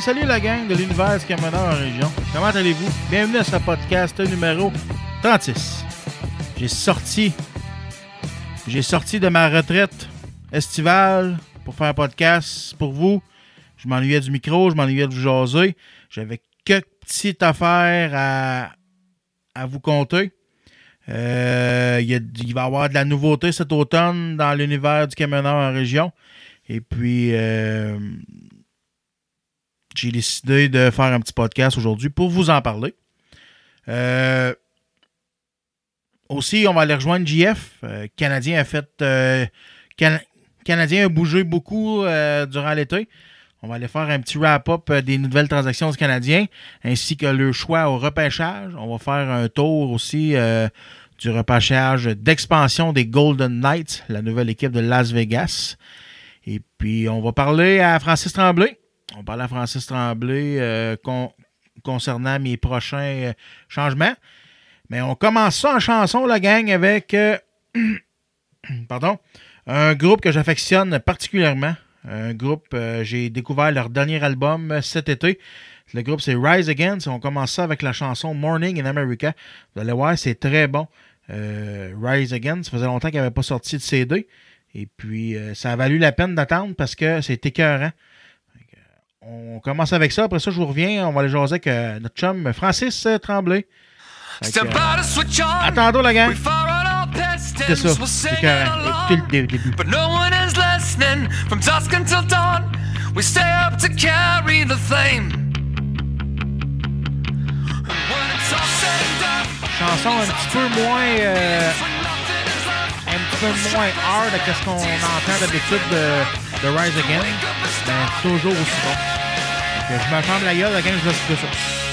Salut la gang de l'univers camionneur en région. Comment allez-vous? Bienvenue à ce podcast numéro 36. J'ai sorti. J'ai sorti de ma retraite estivale pour faire un podcast pour vous. Je m'ennuyais du micro, je m'ennuyais de vous jaser. J'avais quelques petites affaires à, à vous conter. Euh, il, va y avoir de la nouveauté cet automne dans l'univers du camionneur en région. Et puis, euh, j'ai décidé de faire un petit podcast aujourd'hui pour vous en parler. Euh, aussi, on va aller rejoindre JF. Euh, Canadien a fait. euh, Can- Canadien a bougé beaucoup euh, durant l'été. On va aller faire un petit wrap-up euh, des nouvelles transactions du Canadien, ainsi que le choix au repêchage. On va faire un tour aussi euh, du repêchage d'expansion des Golden Knights, la nouvelle équipe de Las Vegas. Et puis, on va parler à Francis Tremblay. On parler à Francis Tremblay euh, con- concernant mes prochains euh, changements. Mais on commence ça en chanson, la gang, avec euh, pardon, un groupe que j'affectionne particulièrement. Un groupe, j'ai découvert leur dernier album cet été. Le groupe, c'est Rise Against. On commence ça avec la chanson Morning in America. Vous allez voir, c'est très bon. Rise Against, ça faisait longtemps qu'il n'avait pas sorti de CD. Et puis, ça a valu la peine d'attendre parce que c'est écœurant. On commence avec ça. Après ça, je vous reviens. On va aller jaser avec euh, notre chum Francis euh, Tremblay. Euh, attendons la gang. C'est ça. C'est. Écoutez le début. From dusk until dawn. We stay up to carry the flame. Chanson un petit peu moins. euh, un petit peu moins hard que ce qu'on entend d'habitude de, de Rise Again. Ben, toujours aussi bon. Que je me ferme la gueule, gang, je vais écouter ça.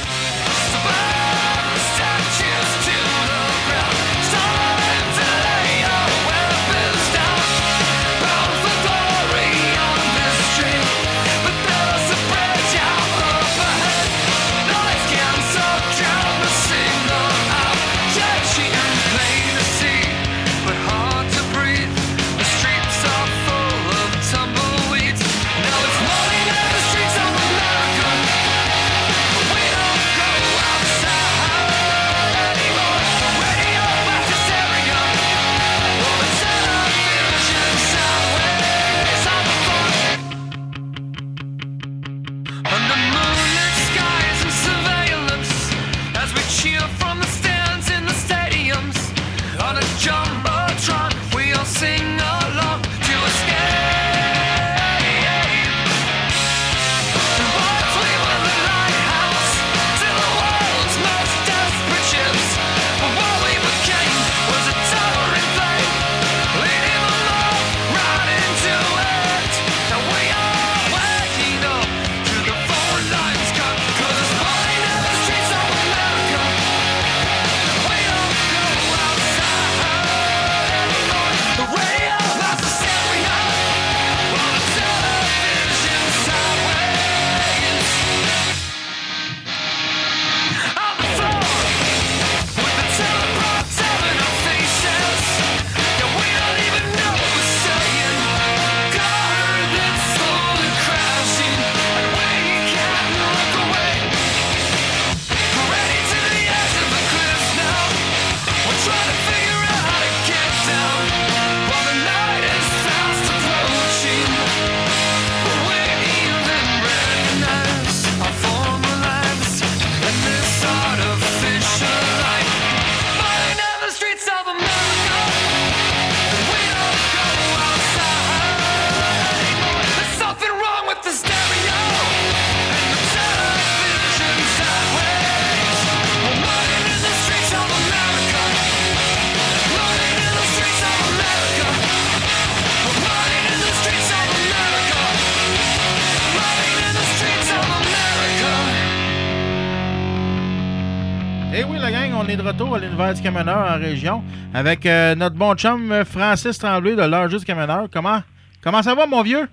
Est de retour à l'univers du camionneur en région avec euh, notre bon chum euh, Francis Tremblay de l'heure juste camionneur. Comment, comment ça va, mon vieux?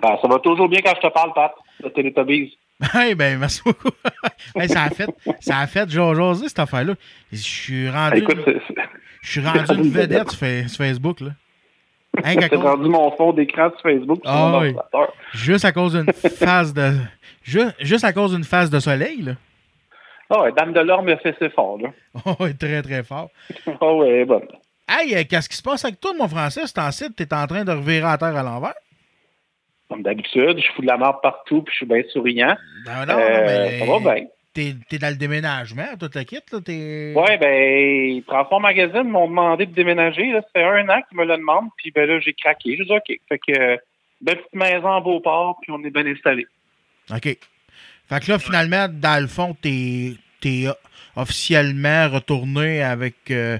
Ben, ça va toujours bien quand je te parle, Pat, de Télétobies. Hey, ben, merci beaucoup. Hey, ça a fait, ça a fait jaser, cette affaire-là. Je suis rendu, Écoute, c'est- c'est- je suis rendu une vedette sur, Fa- sur Facebook, là. Hein, quelque- rendu mon fond d'écran sur Facebook sur Ah mon oui. ordinateur. juste à cause d'une phase de, ju- juste à cause d'une phase de soleil, là. Ah ouais, Dame de l'Orme a fait ses forts, là. Oh, très, très fort. Ah ouais, bon. Hey, euh, qu'est-ce qui se passe avec toi, mon français? C'est en site, t'es en train de revirer à terre à l'envers? Comme d'habitude, je fous de la merde partout, puis je suis bien souriant. Ben non, Euh, non, mais ça va bien. T'es, t'es dans le déménagement, toute la kit, là, t'es... Ouais, ben, Transform Magazine m'ont demandé de déménager. Là. Ça fait un an qu'ils me le demandent, puis ben là, j'ai craqué. J'ai dit OK. Fait que, euh, belle petite maison en Beauport, puis on est bien installé. OK. Fait que là, finalement, dans le fond, t'es, t'es officiellement retourné avec euh,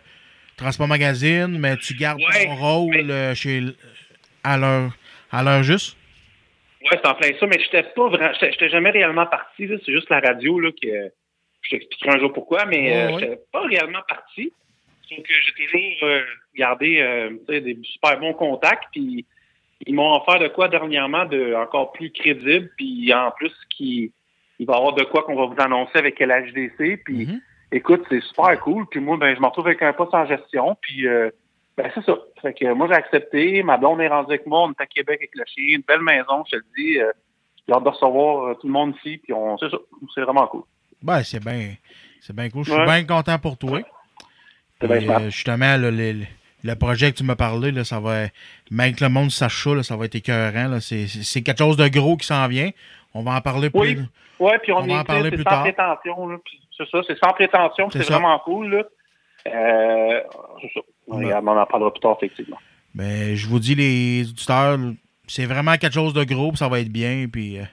Transport Magazine, mais tu gardes Ouais, ton rôle mais- euh, chez, à l'heure, à l'heure juste? Ouais, c'est en plein ça, mais j'étais pas vraiment, j'étais jamais réellement parti. C'est juste la radio, là, que je t'expliquerai un jour pourquoi, mais Ouais, euh, ouais. j'étais pas réellement parti. Donc, euh, j'ai toujours euh, gardé, euh, des super bons contacts, puis ils m'ont offert de quoi dernièrement de encore plus crédible, puis en plus, qui, il va y avoir de quoi qu'on va vous annoncer avec l'HDC, puis Mhm. écoute, c'est super cool, puis moi, ben, je me retrouve avec un poste en gestion, puis euh, ben, c'est ça. Fait que moi, j'ai accepté. Ma blonde est rendue avec moi. On est à Québec avec le chien. Une belle maison, je te le dis. Euh, j'ai hâte de recevoir euh, tout le monde ici. Puis on, c'est ça. C'est vraiment cool. Ben, c'est bien, c'est bien cool. Je suis Ouais. bien content pour toi. Puis, euh, justement, là, le, le- le projet que tu m'as parlé, là, ça va, même que le monde sache ça, là, ça va être écœurant. c'est quelque chose de gros qui s'en vient. On va en parler plus. Oui. Ouais, puis on, On va est en parler plus sans tard. prétention. Là, puis c'est ça. C'est sans prétention. puis C'est C'est vraiment cool. Là. Euh, c'est ça. Ouais. Regarde, on en parlera plus tard, effectivement. Ben, je vous dis, les auditeurs, c'est vraiment quelque chose de gros, puis ça va être bien, puis euh,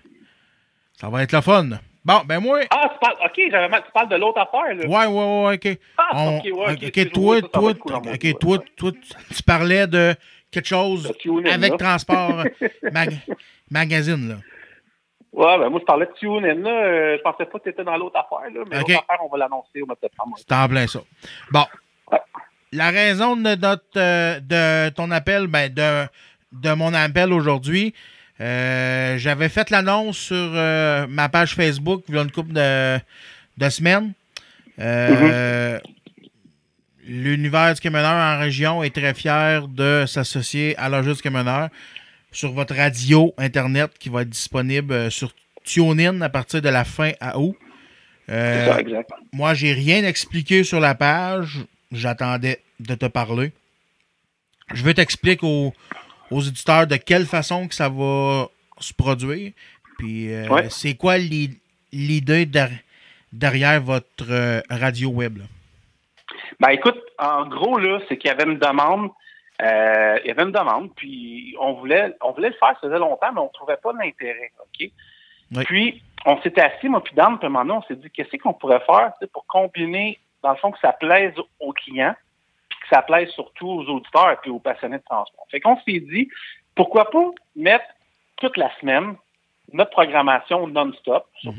ça va être le fun. Bon, ben moi, Ah, tu parles, OK, j'avais mal- tu parles de l'autre affaire. Là. ouais, ouais, ouais, ok. Ah, On- ok, ouais, ok, excuse-moi, toi, ça, toi, cool toi, toi, tu- parlais de quelque chose avec là. transport mag- magazine, là. Ouais, ben moi, je parlais de TuneIn. Là. Euh, je pensais pas que tu étais dans l'autre affaire. Là, mais l'autre affaire, on va l'annoncer au mois de septembre. C'est en plein ça. Bon. Ouais. La raison de notre euh, de ton appel, ben de, de mon appel aujourd'hui, euh, j'avais fait l'annonce sur ma page Facebook il y a une couple de, de semaines. Euh, L'univers du camionneur en région est très fier de s'associer à l'Agence du camionneur sur votre radio Internet qui va être disponible euh, sur TuneIn à partir de la fin à août. Euh, ça, exact. moi, j'ai rien expliqué sur la page. J'attendais de te parler. Je veux t'expliquer aux, aux éditeurs de quelle façon que ça va se produire. Puis, euh, Ouais. c'est quoi l'i- l'idée der- derrière votre euh, radio web? là? Ben écoute, en gros, là, c'est qu'il y avait une demande. Euh, il y avait une demande, puis on voulait, on voulait le faire, ça faisait longtemps, mais on ne trouvait pas d'intérêt. OK? Oui. Puis, on s'était assis, moi, puis Dan, puis maintenant, on s'est dit, qu'est-ce qu'on pourrait faire pour combiner, dans le fond, que ça plaise aux clients, puis que ça plaise surtout aux auditeurs et aux passionnés de transport. Fait qu'on s'est dit, pourquoi pas mettre toute la semaine notre programmation non-stop sur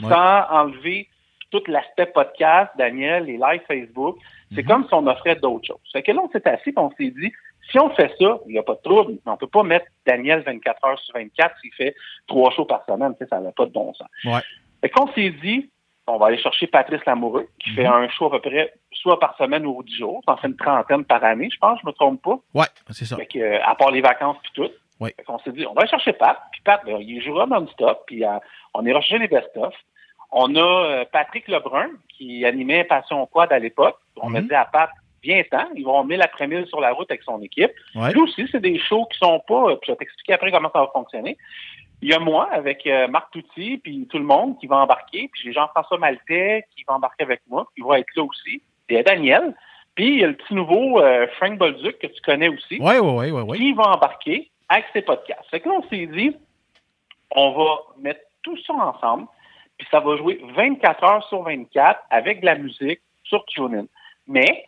Ouais. sans enlever tout l'aspect podcast, Daniel, les lives Facebook. C'est Mhm. comme si on offrait d'autres choses. Fait que là, on s'est assis et on s'est dit, si on fait ça, il n'y a pas de trouble. mais On peut pas mettre Daniel 24 heures sur 24 s'il fait trois shows par semaine. Tu sais, ça n'a pas de bon sens. Ouais. Fait qu'on s'est dit, on va aller chercher Patrice Lamoureux, qui fait Mhm. un show à peu près soit par semaine ou 10 jours. Ça en fait une trentaine par année, je pense, je me trompe pas. Ouais, c'est ça. Fait que, euh, à part les vacances puis tout. Oui. Fait qu'on s'est dit, on va aller chercher Pat. Puis Pat, ben, il jouera non-stop. Puis euh, on est recherché les best-of. On a euh, Patrick Lebrun, qui animait Passion Quad à l'époque. On a Mhm. dit à Pat, viens-t'en. Ils vont mettre l'après-midi sur la route avec son équipe. Ouais. Lui aussi, c'est des shows qui sont pas... Puis je vais t'expliquer après comment ça va fonctionner. Il y a moi avec euh, Marc Touty, puis tout le monde qui va embarquer. Puis j'ai Jean-François Maltais qui va embarquer avec moi. qui va être là aussi. Il y a Daniel. Puis il y a le petit nouveau euh, Frank Bolduc que tu connais aussi ouais, ouais, ouais, ouais. qui va embarquer avec ses podcasts. Fait que là, on s'est dit, on va mettre tout ça ensemble, puis ça va jouer 24 heures sur 24 avec de la musique sur TuneIn. Mais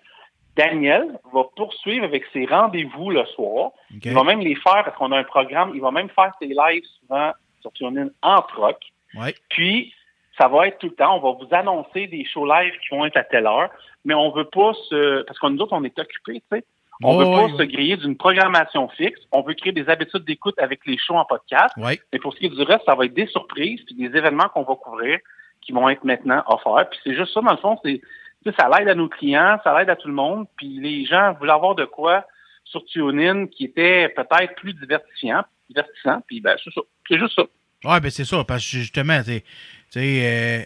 Daniel va poursuivre avec ses rendez-vous le soir. Il va même les faire parce qu'on a un programme. Il va même faire ses lives souvent sur TuneIn en troc. Ouais. Puis, ça va être tout le temps. On va vous annoncer des shows live qui vont être à telle heure, mais on veut pas se... Parce que nous autres, on est occupés, tu sais. On Oh, veut pas oui, se oui. griller d'une programmation fixe. On veut créer des habitudes d'écoute avec les shows en podcast. Oui. Mais pour ce qui est du reste, ça va être des surprises puis des événements qu'on va couvrir qui vont être maintenant offerts. Puis c'est juste ça, dans le fond, c'est ça l'aide à nos clients, ça l'aide à tout le monde. Puis les gens voulaient avoir de quoi sur TuneIn qui était peut-être plus divertissant, divertissant. Puis ben c'est ça, c'est juste ça. Ouais, ben c'est ça, parce que justement, tu sais, tu sais, euh,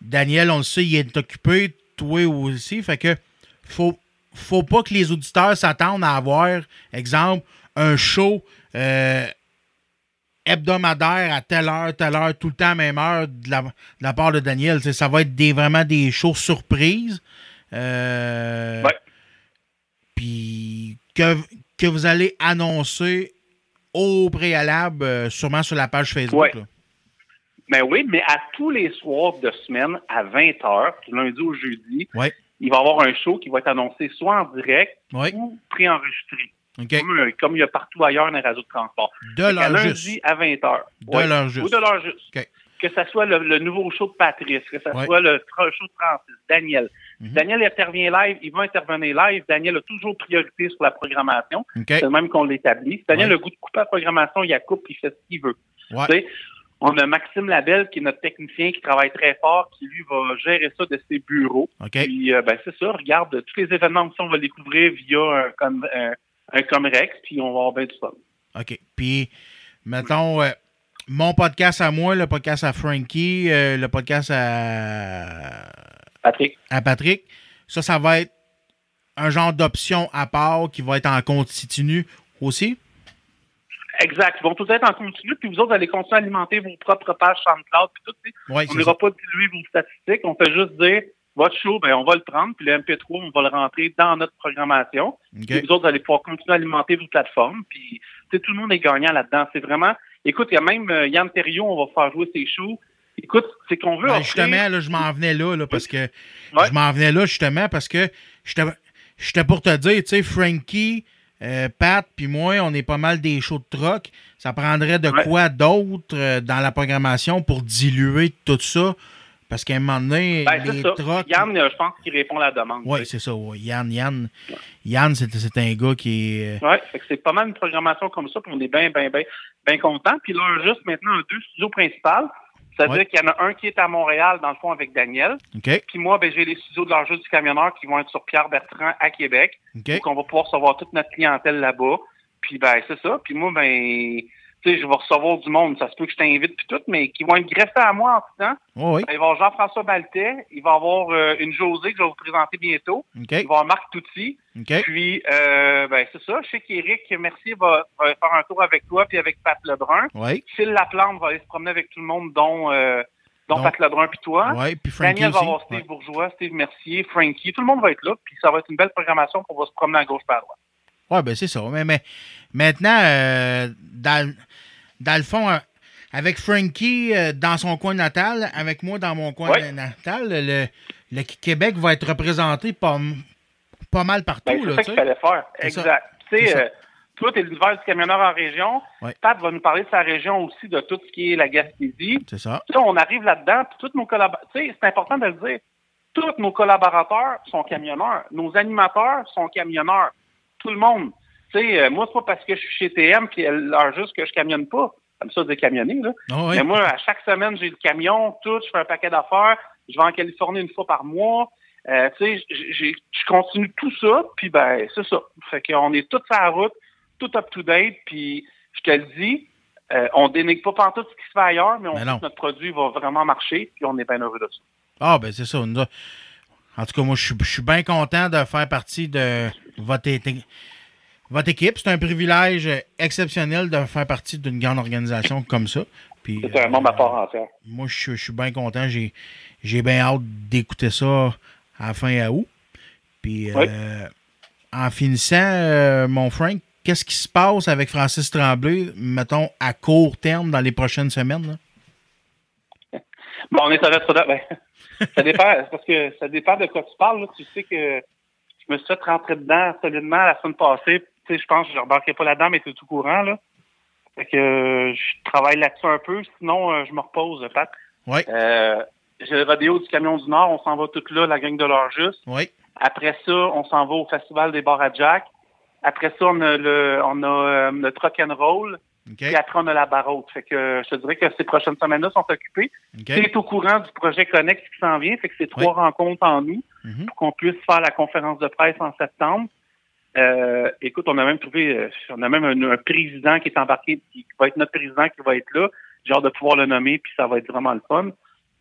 Daniel, on le sait, il est occupé, toi aussi, fait que faut, faut pas que les auditeurs s'attendent à avoir, exemple, un show euh, hebdomadaire à telle heure, telle heure, tout le temps à même heure de la, de la part de Daniel. Ça va être des, vraiment des shows surprises. Euh, Ouais. Puis que, que vous allez annoncer au préalable, euh, sûrement sur la page Facebook. Ouais. là. Ben oui, mais à tous les soirs de semaine à 20h, du lundi au jeudi, Ouais. Il va y avoir un show qui va être annoncé soit en direct ou préenregistré. Comme, euh, comme il y a partout ailleurs dans les réseaux de transport. De l'heure lundi à 20h. De l'heure juste. Ou de l'heure juste. Que ce soit le, le nouveau show de Patrice, que ce Ouais. soit le show de Francis, Daniel. Mhm. Daniel intervient live, il va intervenir live. Daniel a toujours priorité sur la programmation. C'est le même qu'on l'établit. Si Daniel Ouais. a le goût de couper la programmation, il la coupe, il fait ce qu'il veut. On a Maxime Labelle, qui est notre technicien, qui travaille très fort, qui lui va gérer ça de ses bureaux. OK. Puis, euh, ben, c'est ça, regarde, tous les événements aussi, on va les couvrir via un, com, un, un Comrex, puis on va avoir bien du fun. OK. Puis, mettons, euh, mon podcast à moi, le podcast à Frankie, euh, le podcast à, Patrick? à Patrick, ça, ça va être un genre d'option à part qui va être en continu aussi? Exact. Ils vont tous être en continu, puis vous autres, vous allez continuer à alimenter vos propres pages SoundCloud, puis tout. tu sais. Oui, On n'ira pas diluer vos statistiques. On fait juste dire, votre show, ben, on va le prendre, puis le MP3, on va le rentrer dans notre programmation. OK. Puis vous autres, vous allez pouvoir continuer à alimenter vos plateformes. Puis, tout le monde est gagnant là-dedans. C'est vraiment. Écoute, il y a même euh, Yann Terriot, on va faire jouer ses shows. Écoute, c'est qu'on veut. Ben, justement, là, je m'en venais là, là, parce que Ouais. je m'en venais là justement parce que j'étais pour te dire, tu sais, Frankie, euh, Pat, puis moi, on est pas mal des shows de troc. Ça prendrait de Ouais. quoi d'autre euh, dans la programmation pour diluer tout ça? Parce qu'à un moment donné, Ben, les trocs. Yann, euh, je pense qu'il répond à la demande. Oui, c'est ça. ouais. Yann, Yann, Yann, c'est un gars qui est. que c'est pas mal une programmation comme ça, puis on est bien, bien, bien, bien contents. Puis là, juste maintenant deux studios principaux. C'est-à-dire Ouais. qu'il y en a un qui est à Montréal, dans le fond, avec Daniel. Puis moi, ben, j'ai les studios de l'enjeu du camionneur qui vont être sur Pierre Bertrand à Québec. OK. Donc, on va pouvoir recevoir toute notre clientèle là-bas. Puis, ben, c'est ça. Puis moi, ben, tu sais, je vais recevoir du monde. Ça se peut que je t'invite puis tout, mais qui vont être greffés à moi en tout temps. Oh, oui. Ben, il va y avoir Jean-François Baltet. Il va y avoir euh, une Josée que je vais vous présenter bientôt. OK. Il va y avoir Marc Touty. OK. Puis, euh, ben, c'est ça. Je sais qu'Éric Mercier va, va faire un tour avec toi puis avec Pat Lebrun. Oui. Phil Laplante va aller se promener avec tout le monde, dont, euh, Donc- Pat Lebrun puis toi. Oui. Puis Frankie Daniel va avoir Steve Ouais. Bourgeois, Steve Mercier, Frankie. Tout le monde va être là. Puis, ça va être une belle programmation qu'on va se promener à gauche par à droite. Ouais, ben c'est ça. Mais, mais maintenant, euh, dans, dans le fond, euh, avec Frankie euh, dans son coin natal, avec moi dans mon coin Ouais. natal, le, le Québec va être représenté pas, pas mal partout. Ben, c'est ça tu qu'il fallait faire. Exact. Tu sais, toi, t'es l'univers du camionneur en région. Ouais. Pat va nous parler de sa région aussi, de tout ce qui est la Gaspésie. C'est ça. On arrive là-dedans, puis tous nos collaborateurs, tu sais, c'est important de le dire, tous nos collaborateurs sont camionneurs, nos animateurs sont camionneurs, tout le monde. Tu sais, euh, moi, c'est pas parce que je suis chez TM puis elle leur juste que je camionne pas, comme ça, de camionner, là. Ah oui. Mais moi, à chaque semaine, j'ai le camion, tout, je fais un paquet d'affaires, je vais en Californie une fois par mois. Euh, tu sais, je continue tout ça, puis ben, c'est ça. Fait qu'on est tous sur la route, tout up-to-date, puis je te le dis, euh, on dénigre pas pantoute ce qui se fait ailleurs, mais on Mais sait que notre produit va vraiment marcher, puis on est bien heureux de ça. Ah, ben c'est ça. Nous En tout cas, moi, je suis- bien content de faire partie de votre, équipe. C'est un privilège exceptionnel de faire partie d'une grande organisation comme ça. C'est un membre à part entière. moi, je, suis- bien content. J'ai, bien hâte d'écouter ça à la fin août. Puis, Oui. euh, en finissant, euh, mon Frank, qu'est-ce qui se passe avec Francis Tremblay, mettons, à court terme dans les prochaines semaines? là? Bon, on est à notre ben, ça dépend, parce que ça dépend de quoi tu parles. Là. Tu sais que je me suis fait rentrer dedans solidement la semaine passée. Tu sais, je pense que je ne pas là-dedans, mais c'est tout courant. Là. Fait que euh, je travaille là-dessus un peu, sinon euh, je me repose, Pat. Oui. Euh, j'ai le rodéo du Camion du Nord, on s'en va tout là, la gang de l'heure juste. Oui. Après ça, on s'en va au Festival des bars à Jack. Après ça, on a le, on a euh, le Truck and Roll. OK. Puis après, on a la barreau. Fait que je te dirais que ces prochaines semaines-là sont occupées. OK. Tu es au courant du projet Connect qui s'en vient. Fait que c'est trois Oui. rencontres en nous Mhm. pour qu'on puisse faire la conférence de presse en septembre. Euh, écoute, on a même trouvé, euh, on a même un, un président qui est embarqué, qui va être notre président qui va être là. J'ai hâte de pouvoir le nommer, puis ça va être vraiment le fun.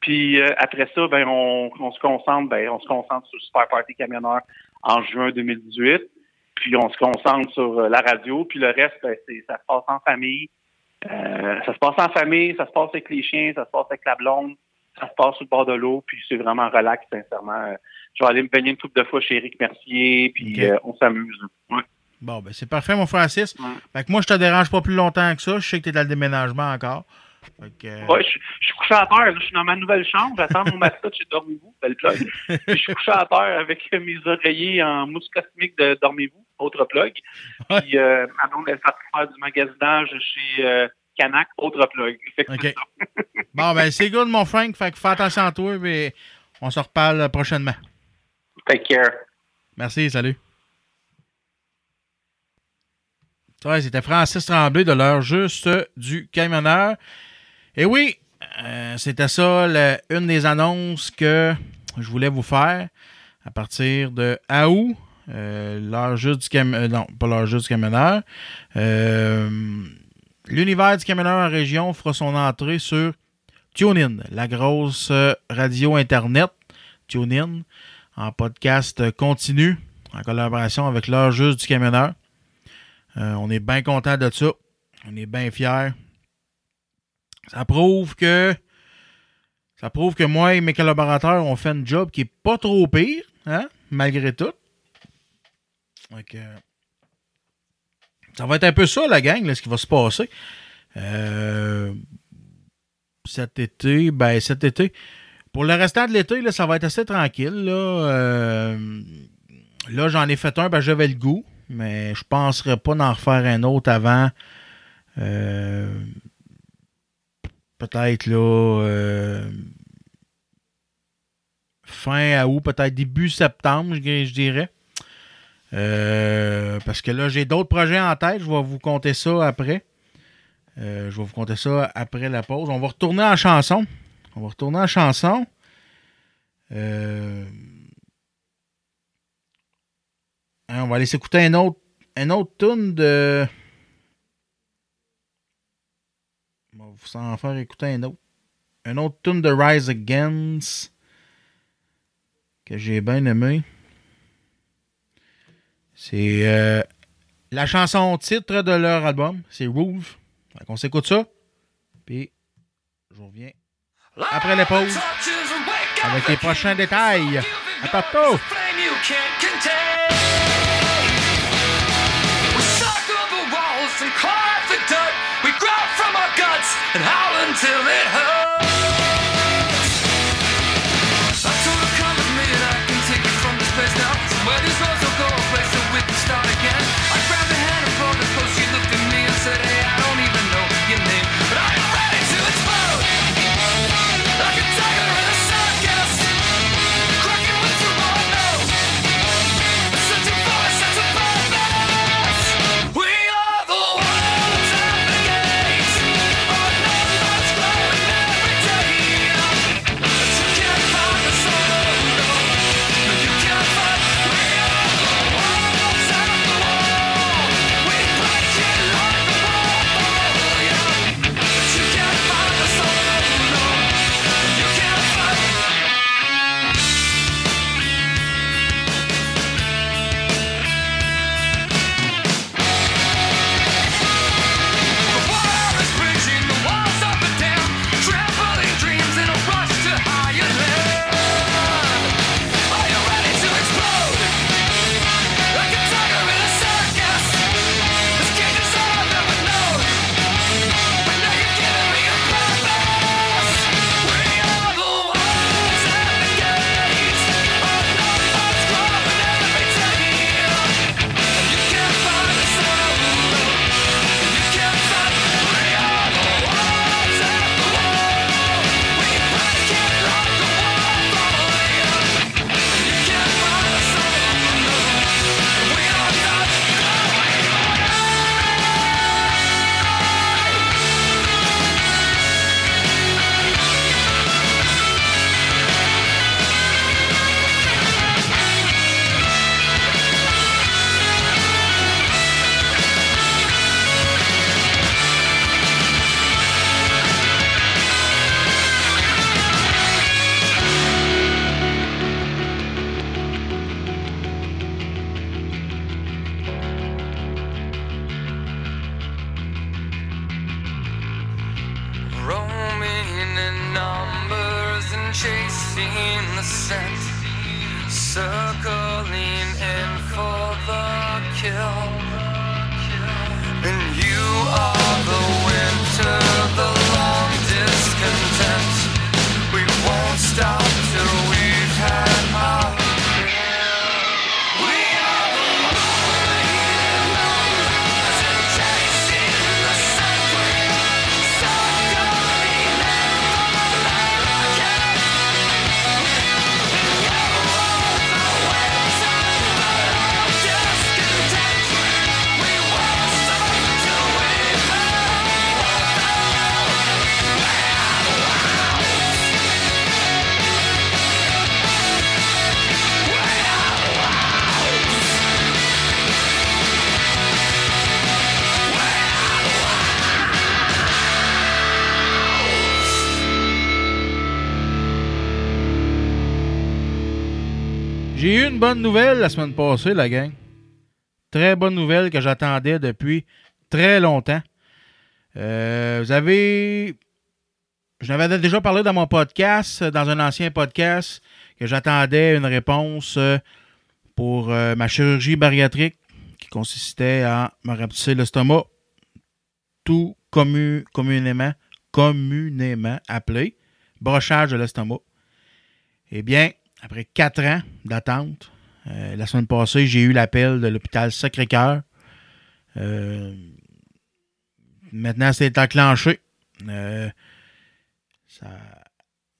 Puis euh, après ça, ben on, on se concentre, ben on se concentre sur le Super Party Camionneur en juin 2018. Puis on se concentre sur euh, la radio, puis le reste, ben, c'est ça se passe en famille. Euh, ça se passe en famille, ça se passe avec les chiens, ça se passe avec la blonde, ça se passe sur le bord de l'eau, puis c'est vraiment relax, sincèrement. Euh, Je vais aller me baigner une couple de fois chez Eric Mercier, puis euh, on s'amuse. Ouais. Bon, ben c'est parfait, mon Francis. Ouais. Fait que moi, je te dérange pas plus longtemps que ça. Je sais que tu es dans le déménagement encore. Ouais, je, je suis couché à terre, je suis dans ma nouvelle chambre, j'attends mon mascotte chez Dormez-vous, belle plug. Puis je suis couché à terre avec mes oreillers en mousse cosmique de Dormez-vous, autre plug. Ouais. Puis euh, ma blonde elle faire du magasinage chez euh, Canac, autre plug. Fait que OK. c'est ça. Bon, ben c'est good, mon Frank. Fait que fais attention à toi, et on se reparle prochainement. Take care. Merci, salut. Ouais, c'était Francis Tremblay de l'heure juste du camionneur. Et oui, euh, c'était ça une des annonces que je voulais vous faire à partir de août. Euh, l'heure juste du camionneur. non, pas l'heure juste du camionneur. L'univers du camionneur en région fera son entrée sur TuneIn, la grosse euh, radio Internet TuneIn, en podcast continu, en collaboration avec l'heure juste du camionneur. On est bien content de ça. On est bien fiers. Ça prouve que ça prouve que moi et mes collaborateurs ont fait un job qui est pas trop pire, hein, malgré tout. Donc, euh, ça va être un peu ça, la gang, là, ce qui va se passer. Euh, cet été, ben cet été, pour le restant de l'été, là, ça va être assez tranquille. Là, Euh, là j'en ai fait un, ben, j'avais le goût, mais je ne penserais pas d'en refaire un autre avant. Peut-être là. euh, fin août, peut-être début septembre, je, je dirais. Euh, parce que là, j'ai d'autres projets en tête. Je vais vous compter ça après. Euh, je vais vous compter ça après la pause. On va retourner en chanson. On va retourner en chanson. Euh, hein, on va aller s'écouter un autre, un autre tune de. On va vous en faire écouter un autre. Un autre tune de Rise Against que j'ai bien aimé. C'est euh, la chanson titre de leur album. C'est Roof. Qu'on s'écoute ça. Puis je reviens après la pause avec les prochains détails. À tantôt! And howl until it hurts. Bonne nouvelle la semaine passée, la gang. Très bonne nouvelle que j'attendais depuis très longtemps. Euh, vous avez. Je n'avais déjà parlé dans mon podcast, dans un ancien podcast, que j'attendais une réponse euh, pour euh, ma chirurgie bariatrique qui consistait à me rapetisser l'estomac, tout commu- communément, communément appelé brochage de l'estomac. Eh bien, après quatre ans d'attente, euh, la semaine passée, j'ai eu l'appel de l'hôpital Sacré-Cœur. Euh, maintenant, c'est enclenché. Euh, ça,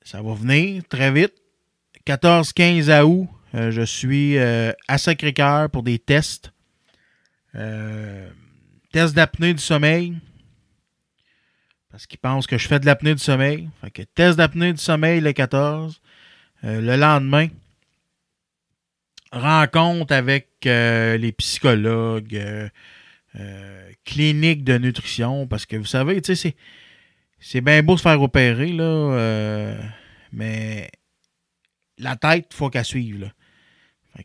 ça va venir très vite. 14-15 août, je suis à Sacré-Cœur pour des tests. Euh, test d'apnée du sommeil. Parce qu'ils pensent que je fais de l'apnée du sommeil. Fait que test d'apnée du sommeil le 14. Euh, le lendemain, rencontre avec euh, les psychologues, euh, cliniques de nutrition, parce que vous savez, c'est, bien beau se faire opérer, là, mais la tête, il faut qu'elle suive.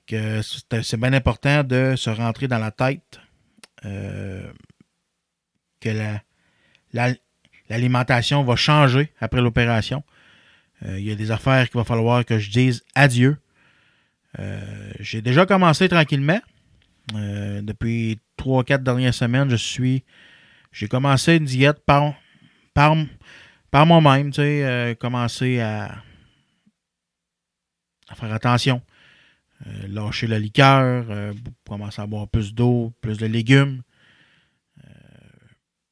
C'est, bien important de se rentrer dans la tête que la, la- l'alimentation va changer après l'opération. Euh, Il y a des affaires qu'il va falloir que je dise adieu. Euh, j'ai déjà commencé tranquillement. Euh, depuis 3-4 dernières semaines, je suis. J'ai commencé une diète par, par, par moi-même, tu sais, à, faire attention. Lâcher la liqueur, commencer à boire plus d'eau, plus de légumes.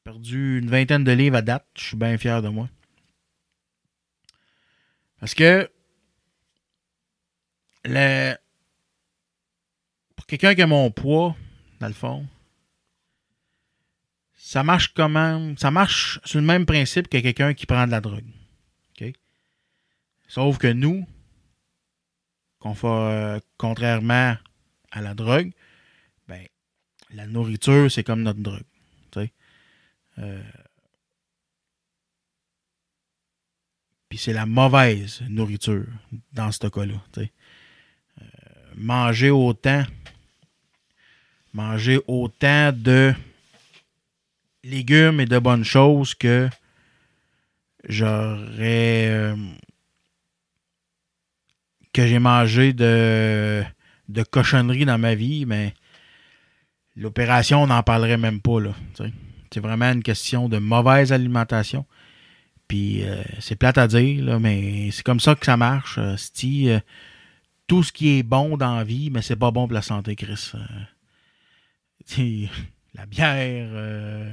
Perdu une vingtaine de livres à date. Je suis bien fier de moi. Parce que le- pour quelqu'un qui a mon poids, dans le fond, ça marche comment? Ça marche sur le même principe que quelqu'un qui prend de la drogue. Sauf que nous, qu'on fait, contrairement à la drogue, ben, la nourriture, c'est comme notre drogue. Euh, Puis c'est la mauvaise nourriture dans ce cas-là. Euh, manger autant, manger autant de légumes et de bonnes choses que j'aurais euh, que j'ai mangé de, de cochonneries dans ma vie, mais l'opération, on n'en parlerait même pas. C'est vraiment une question de mauvaise alimentation. Puis euh, c'est plate à dire, mais c'est comme ça que ça marche. euh, c'ti, euh, tout ce qui est bon dans la vie, mais c'est pas bon pour la santé, Chris. Euh, la bière, euh,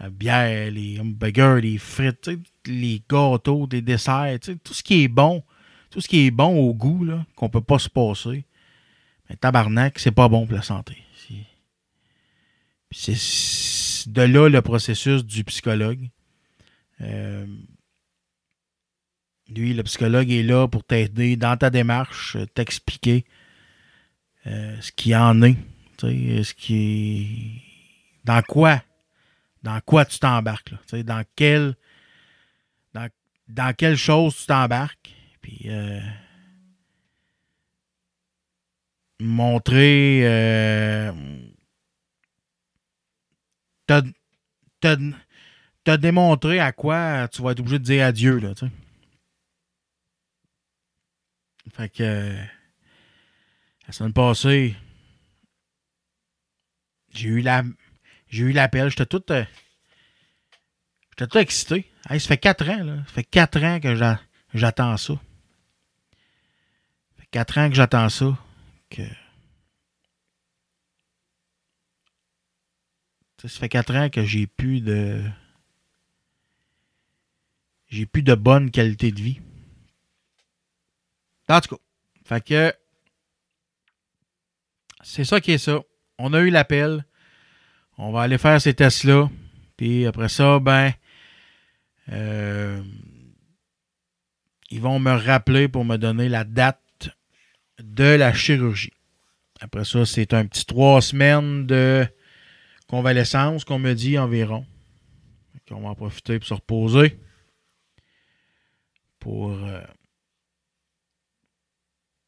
la bière, les hamburgers, les frites, les gâteaux, les desserts, tout ce qui est bon, tout ce qui est bon au goût, qu'on peut pas se passer, mais tabarnak, c'est pas bon pour la santé. C'est de là le processus du psychologue. Euh, lui, le psychologue est là pour t'aider dans ta démarche, euh, t'expliquer euh, ce qu'il en est. Ce qui. Dans quoi? Dans quoi tu t'embarques? Dans quelle. Dans, quelle chose tu t'embarques? Montrer. Te démontrer à quoi tu vas être obligé de dire adieu. Là, tu. Fait que euh, la semaine passée, j'ai eu la j'ai eu l'appel. J'étais tout. euh, J'étais tout excité. Hey, ça fait quatre ans, là. Ça fait quatre ans que j'a- j'attends ça. Ça fait quatre ans que j'attends ça. Que... Ça fait quatre ans que j'ai plus de. J'ai plus de bonne qualité de vie. En tout cas. Fait que. C'est ça qui est ça. On a eu l'appel. On va aller faire ces tests-là. Puis après ça, ben. euh, ils vont me rappeler pour me donner la date de la chirurgie. Après ça, c'est un petit trois semaines de convalescence qu'on me dit environ. On va en profiter pour se reposer. Pour, euh,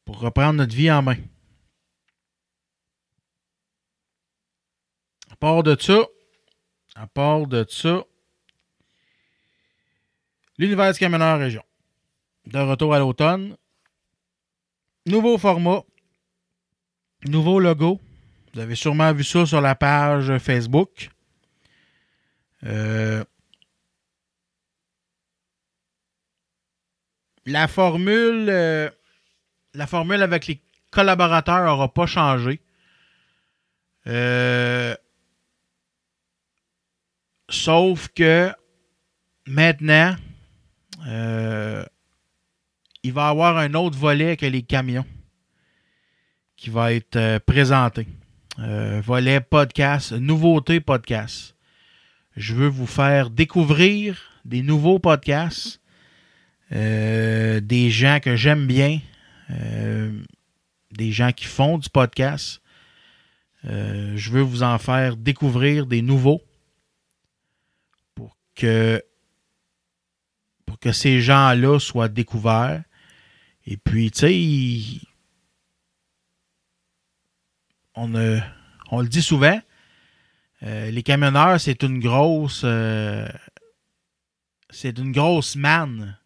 pour reprendre notre vie en main. À part de ça, à part de ça, l'univers du camionneur région. De retour à l'automne. Nouveau format. Nouveau logo. Vous avez sûrement vu ça sur la page Facebook. Euh, la formule euh, la formule avec les collaborateurs n'aura pas changé. Euh, sauf que maintenant, euh, il va y avoir un autre volet que les camions qui va être présenté. Volet podcast, nouveauté podcast. Je veux vous faire découvrir des nouveaux podcasts, des gens que j'aime bien, euh, des gens qui font du podcast. Euh, je veux vous en faire découvrir des nouveaux pour que pour que ces gens-là soient découverts. Et puis, tu sais, on, euh, le dit souvent, euh, les camionneurs, c'est une grosse. euh, c'est une grosse manne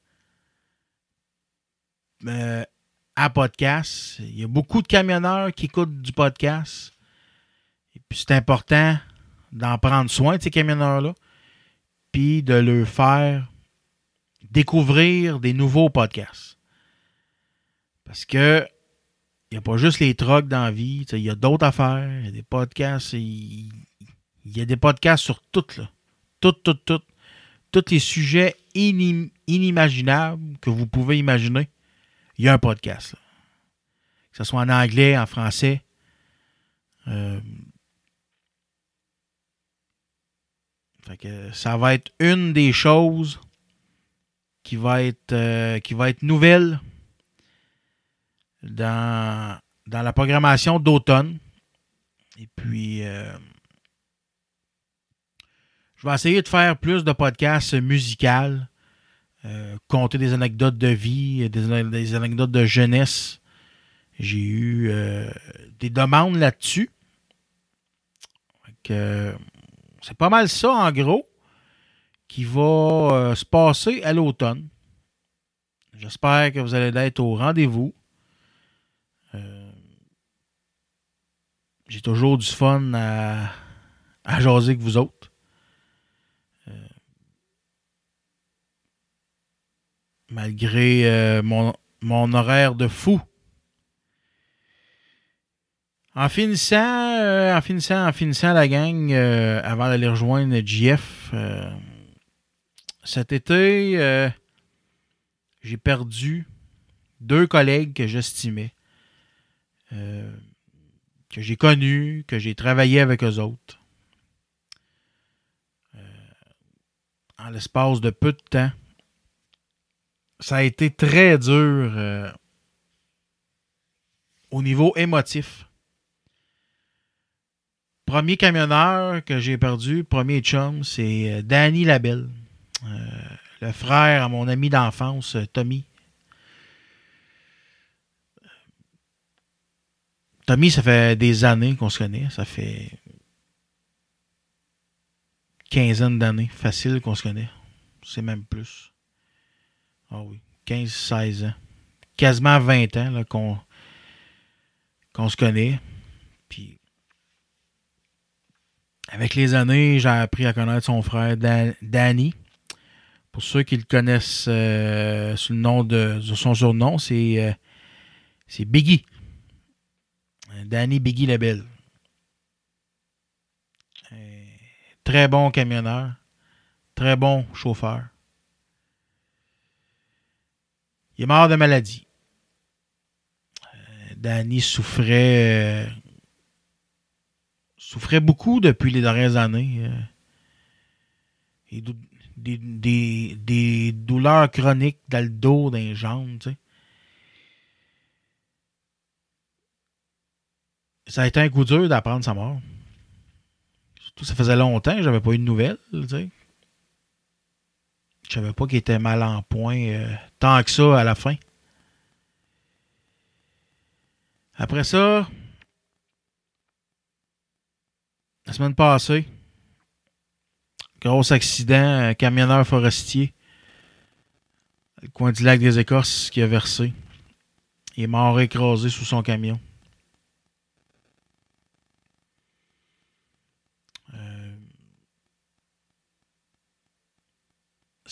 euh, à podcast. Il y a beaucoup de camionneurs qui écoutent du podcast. Et puis c'est important d'en prendre soin de ces camionneurs-là. Puis de leur faire découvrir des nouveaux podcasts. Parce que il n'y a pas juste les trucks dans la vie. Il y a d'autres affaires. Il y a des podcasts. Il, y a des podcasts sur tout. Là. Tout, tout, tout. Tous les sujets inim- inimaginables que vous pouvez imaginer. Il y a un podcast. Que ce soit en anglais, en français. Euh, fait que ça va être une des choses qui va être, euh, qui va être nouvelle dans, dans la programmation d'automne. Et puis, euh, je vais essayer de faire plus de podcasts musicaux, euh, compter des anecdotes de vie, des, anecdotes de jeunesse. J'ai eu euh, des demandes là-dessus. Euh, C'est pas mal ça, en gros, qui va se passer à l'automne. J'espère que vous allez être au rendez-vous. J'ai toujours du fun à, à jaser avec vous autres. Malgré euh, mon, horaire de fou. En finissant, euh, en finissant, en finissant la gang, euh, avant d'aller rejoindre JF, cet été, j'ai perdu deux collègues que j'estimais, que j'ai connus, que j'ai travaillé avec eux autres. En l'espace de peu de temps. Ça a été très dur euh, au niveau émotif. Premier camionneur que j'ai perdu, premier chum, c'est euh, Danny Labelle. Euh, le frère à mon ami d'enfance, Tommy. Tommy, ça fait des années qu'on se connaît. Ça fait quinzaine d'années, facile qu'on se connaît. C'est même plus. Ah oui, 15-16 ans. quasiment 20 ans qu'on se connaît. Puis avec les années, j'ai appris à connaître son frère Dan- Danny. Pour ceux qui le connaissent euh, sous le nom de, son surnom, c'est euh, c'est Biggie. Danny Biggie Lebel. Euh, Très bon camionneur. Très bon chauffeur. Il est mort de maladie. Euh, Danny souffrait euh, souffrait beaucoup depuis les dernières années. euh, des, douleurs chroniques dans le dos, dans les jambes. Ça a été un coup dur d'apprendre sa mort. Surtout, ça faisait longtemps que j'avais pas eu de nouvelles. Je savais pas qu'il était mal en point euh, tant que ça à la fin. Après ça, la semaine passée, gros accident, un camionneur forestier, le coin du lac des Écorces qui a versé. Il est mort écrasé sous son camion.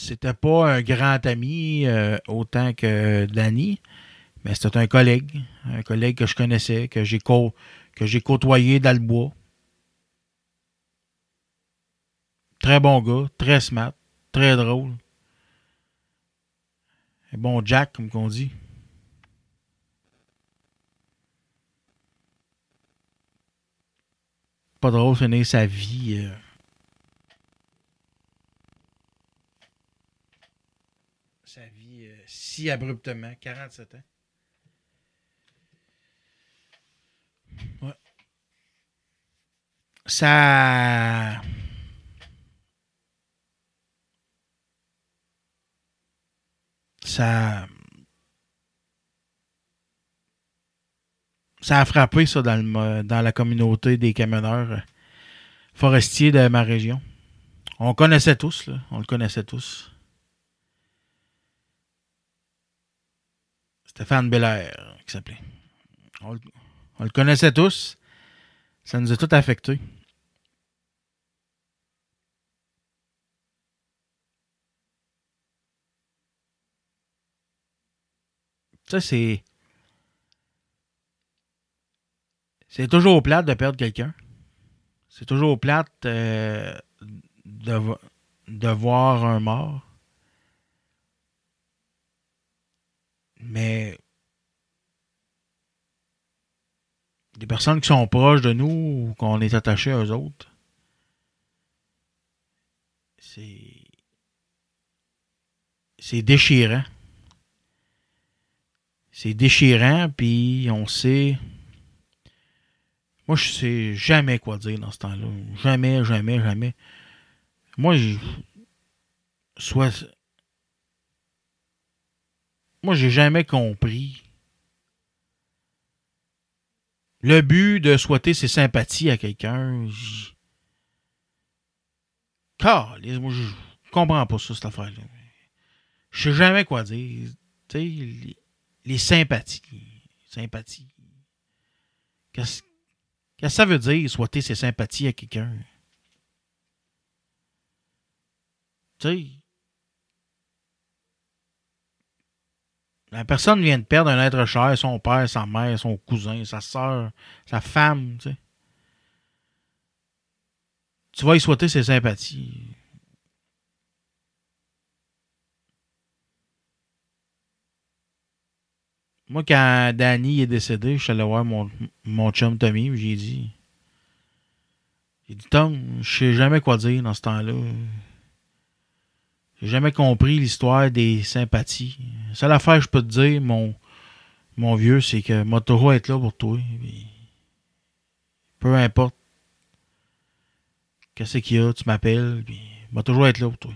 C'était pas un grand ami euh, autant que Danny, mais c'était un collègue, un collègue que je connaissais, que j'ai que j'ai côtoyé dans le bois. Très bon gars, très smart, très drôle. Un bon Jack, comme qu'on dit. Pas drôle finir sa vie. euh, sa vie euh, abruptement. 47 ans. Ouais. Ça. Ça. Ça a frappé ça dans, le, dans la communauté des camionneurs euh, forestiers de ma région. On connaissait tous, là. On le connaissait tous. Stéphane Belair, qui s'appelait. On, le- on le connaissait tous. Ça nous a tout affectés. Ça, c'est. C'est toujours plate de perdre quelqu'un. C'est toujours plate euh, de, de voir un mort. Mais des personnes qui sont proches de nous ou qu'on est attaché à eux autres, c'est c'est déchirant. C'est déchirant, puis on sait. Moi, je sais jamais quoi dire dans ce temps-là. Jamais, jamais, jamais. Moi, je. Soit. Moi, j'ai jamais compris le but de souhaiter ses sympathies à quelqu'un. j- Calisse, moi, je comprends pas ça, cette affaire-là. Je sais jamais quoi dire. Tu sais, les, les sympathies. Sympathies. Qu'est-ce qu'est-ce que ça veut dire, souhaiter ses sympathies à quelqu'un? Tu sais. La personne vient de perdre un être cher, son père, sa mère, son cousin, sa soeur, sa femme, tu sais. Tu vas y souhaiter ses sympathies. Moi, quand Danny est décédé, je suis allé voir mon, mon chum Tommy, j'ai dit. J'ai dit, Tom, je sais jamais quoi dire dans ce temps-là. J'ai jamais compris l'histoire des sympathies. Seule affaire que je peux te dire, mon, mon vieux, c'est que toujours être là pour toi. peu importe. Qu'est-ce qu'il y a, tu m'appelles, puis toujours être là pour toi.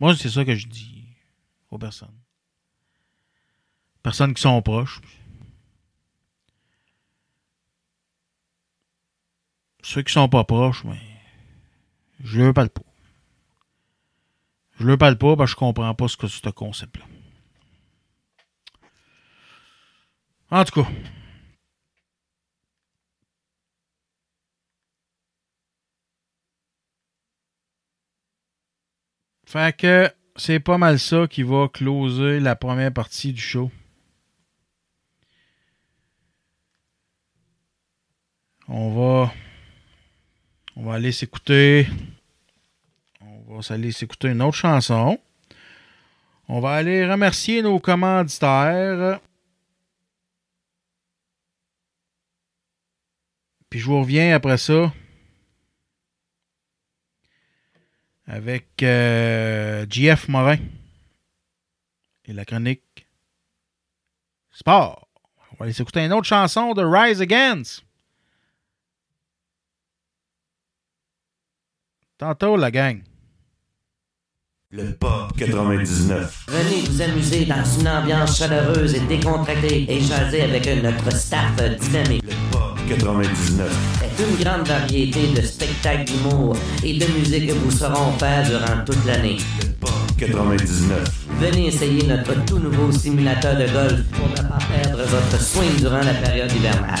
Moi, c'est ça que je dis aux personnes. Personnes qui sont proches. Ceux qui sont pas proches, mais je leur parle pas. Je leur parle pas parce que je comprends pas ce que c'est ce concept-là. En tout cas. Fait que c'est pas mal ça qui va closer la première partie du show. On va. On va aller s'écouter. On va aller s'écouter une autre chanson. On va aller remercier nos commanditaires. Puis je vous reviens après ça avec euh, JF Morin et la chronique Sport. On va aller s'écouter une autre chanson de Rise Against. Tantôt, la gang. Le Pop 99. Venez vous amuser dans une ambiance chaleureuse et décontractée et jaser avec notre staff dynamique. Le Pop 99. C'est une grande variété de spectacles d'humour et de musique que vous saurons faire durant toute l'année. Le Pop 99. Venez essayer notre tout nouveau simulateur de golf pour ne pas perdre votre swing durant la période hivernale.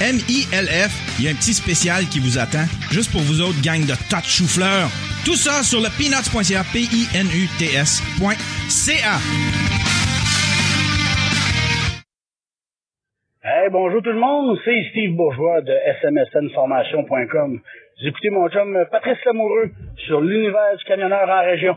M-I-L-F. Il y a un petit spécial qui vous attend, juste pour vous autres, gang de tas de chou-fleurs. Tout ça sur le peanuts.ca, P-I-N-U-T-S.ca. Hey, bonjour tout le monde, c'est Steve Bourgeois de smsnformation.com. Vous écoutez mon chum Patrice Lamoureux sur l'univers du camionneur en région.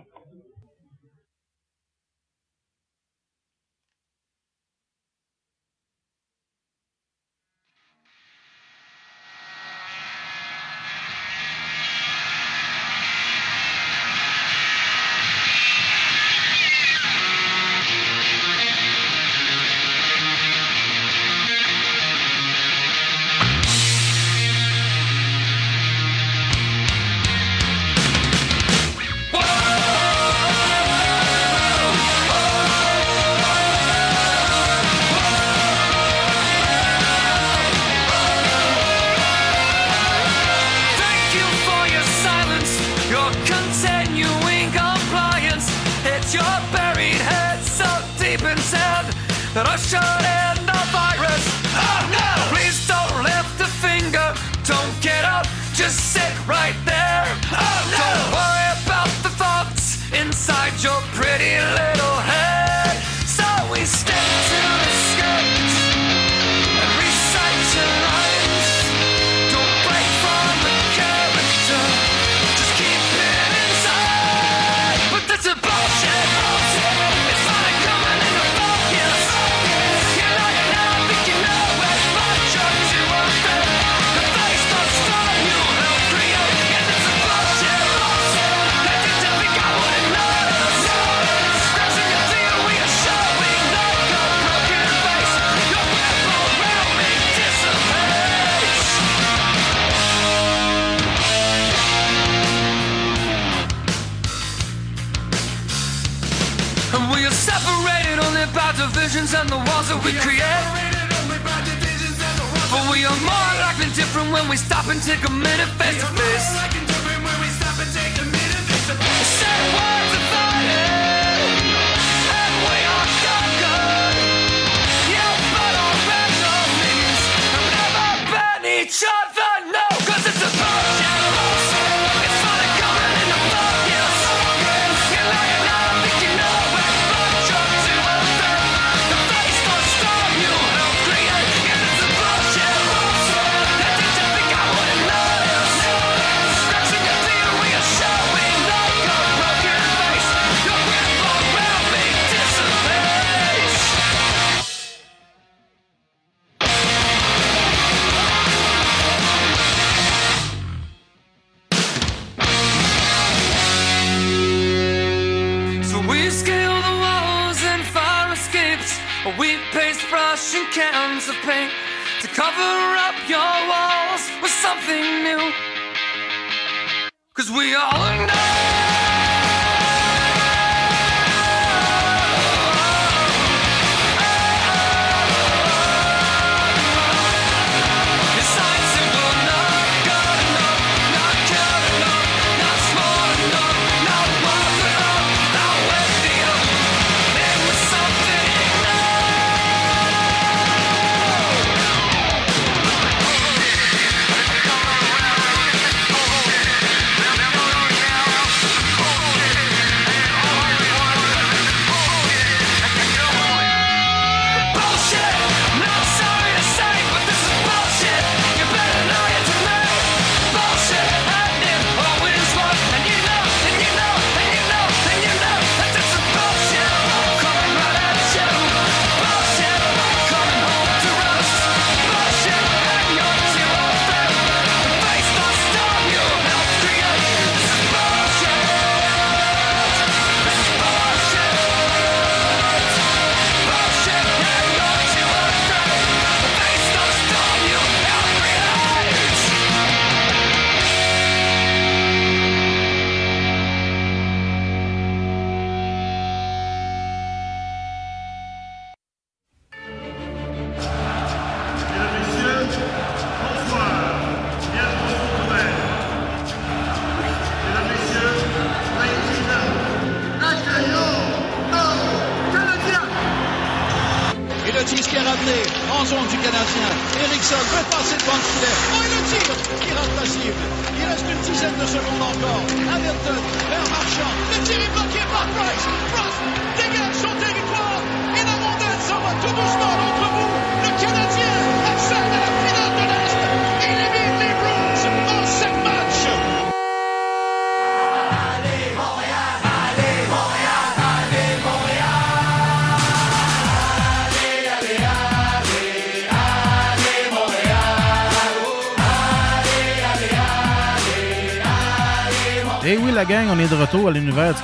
And cans of paint to cover up your walls with something new. Cause we all know.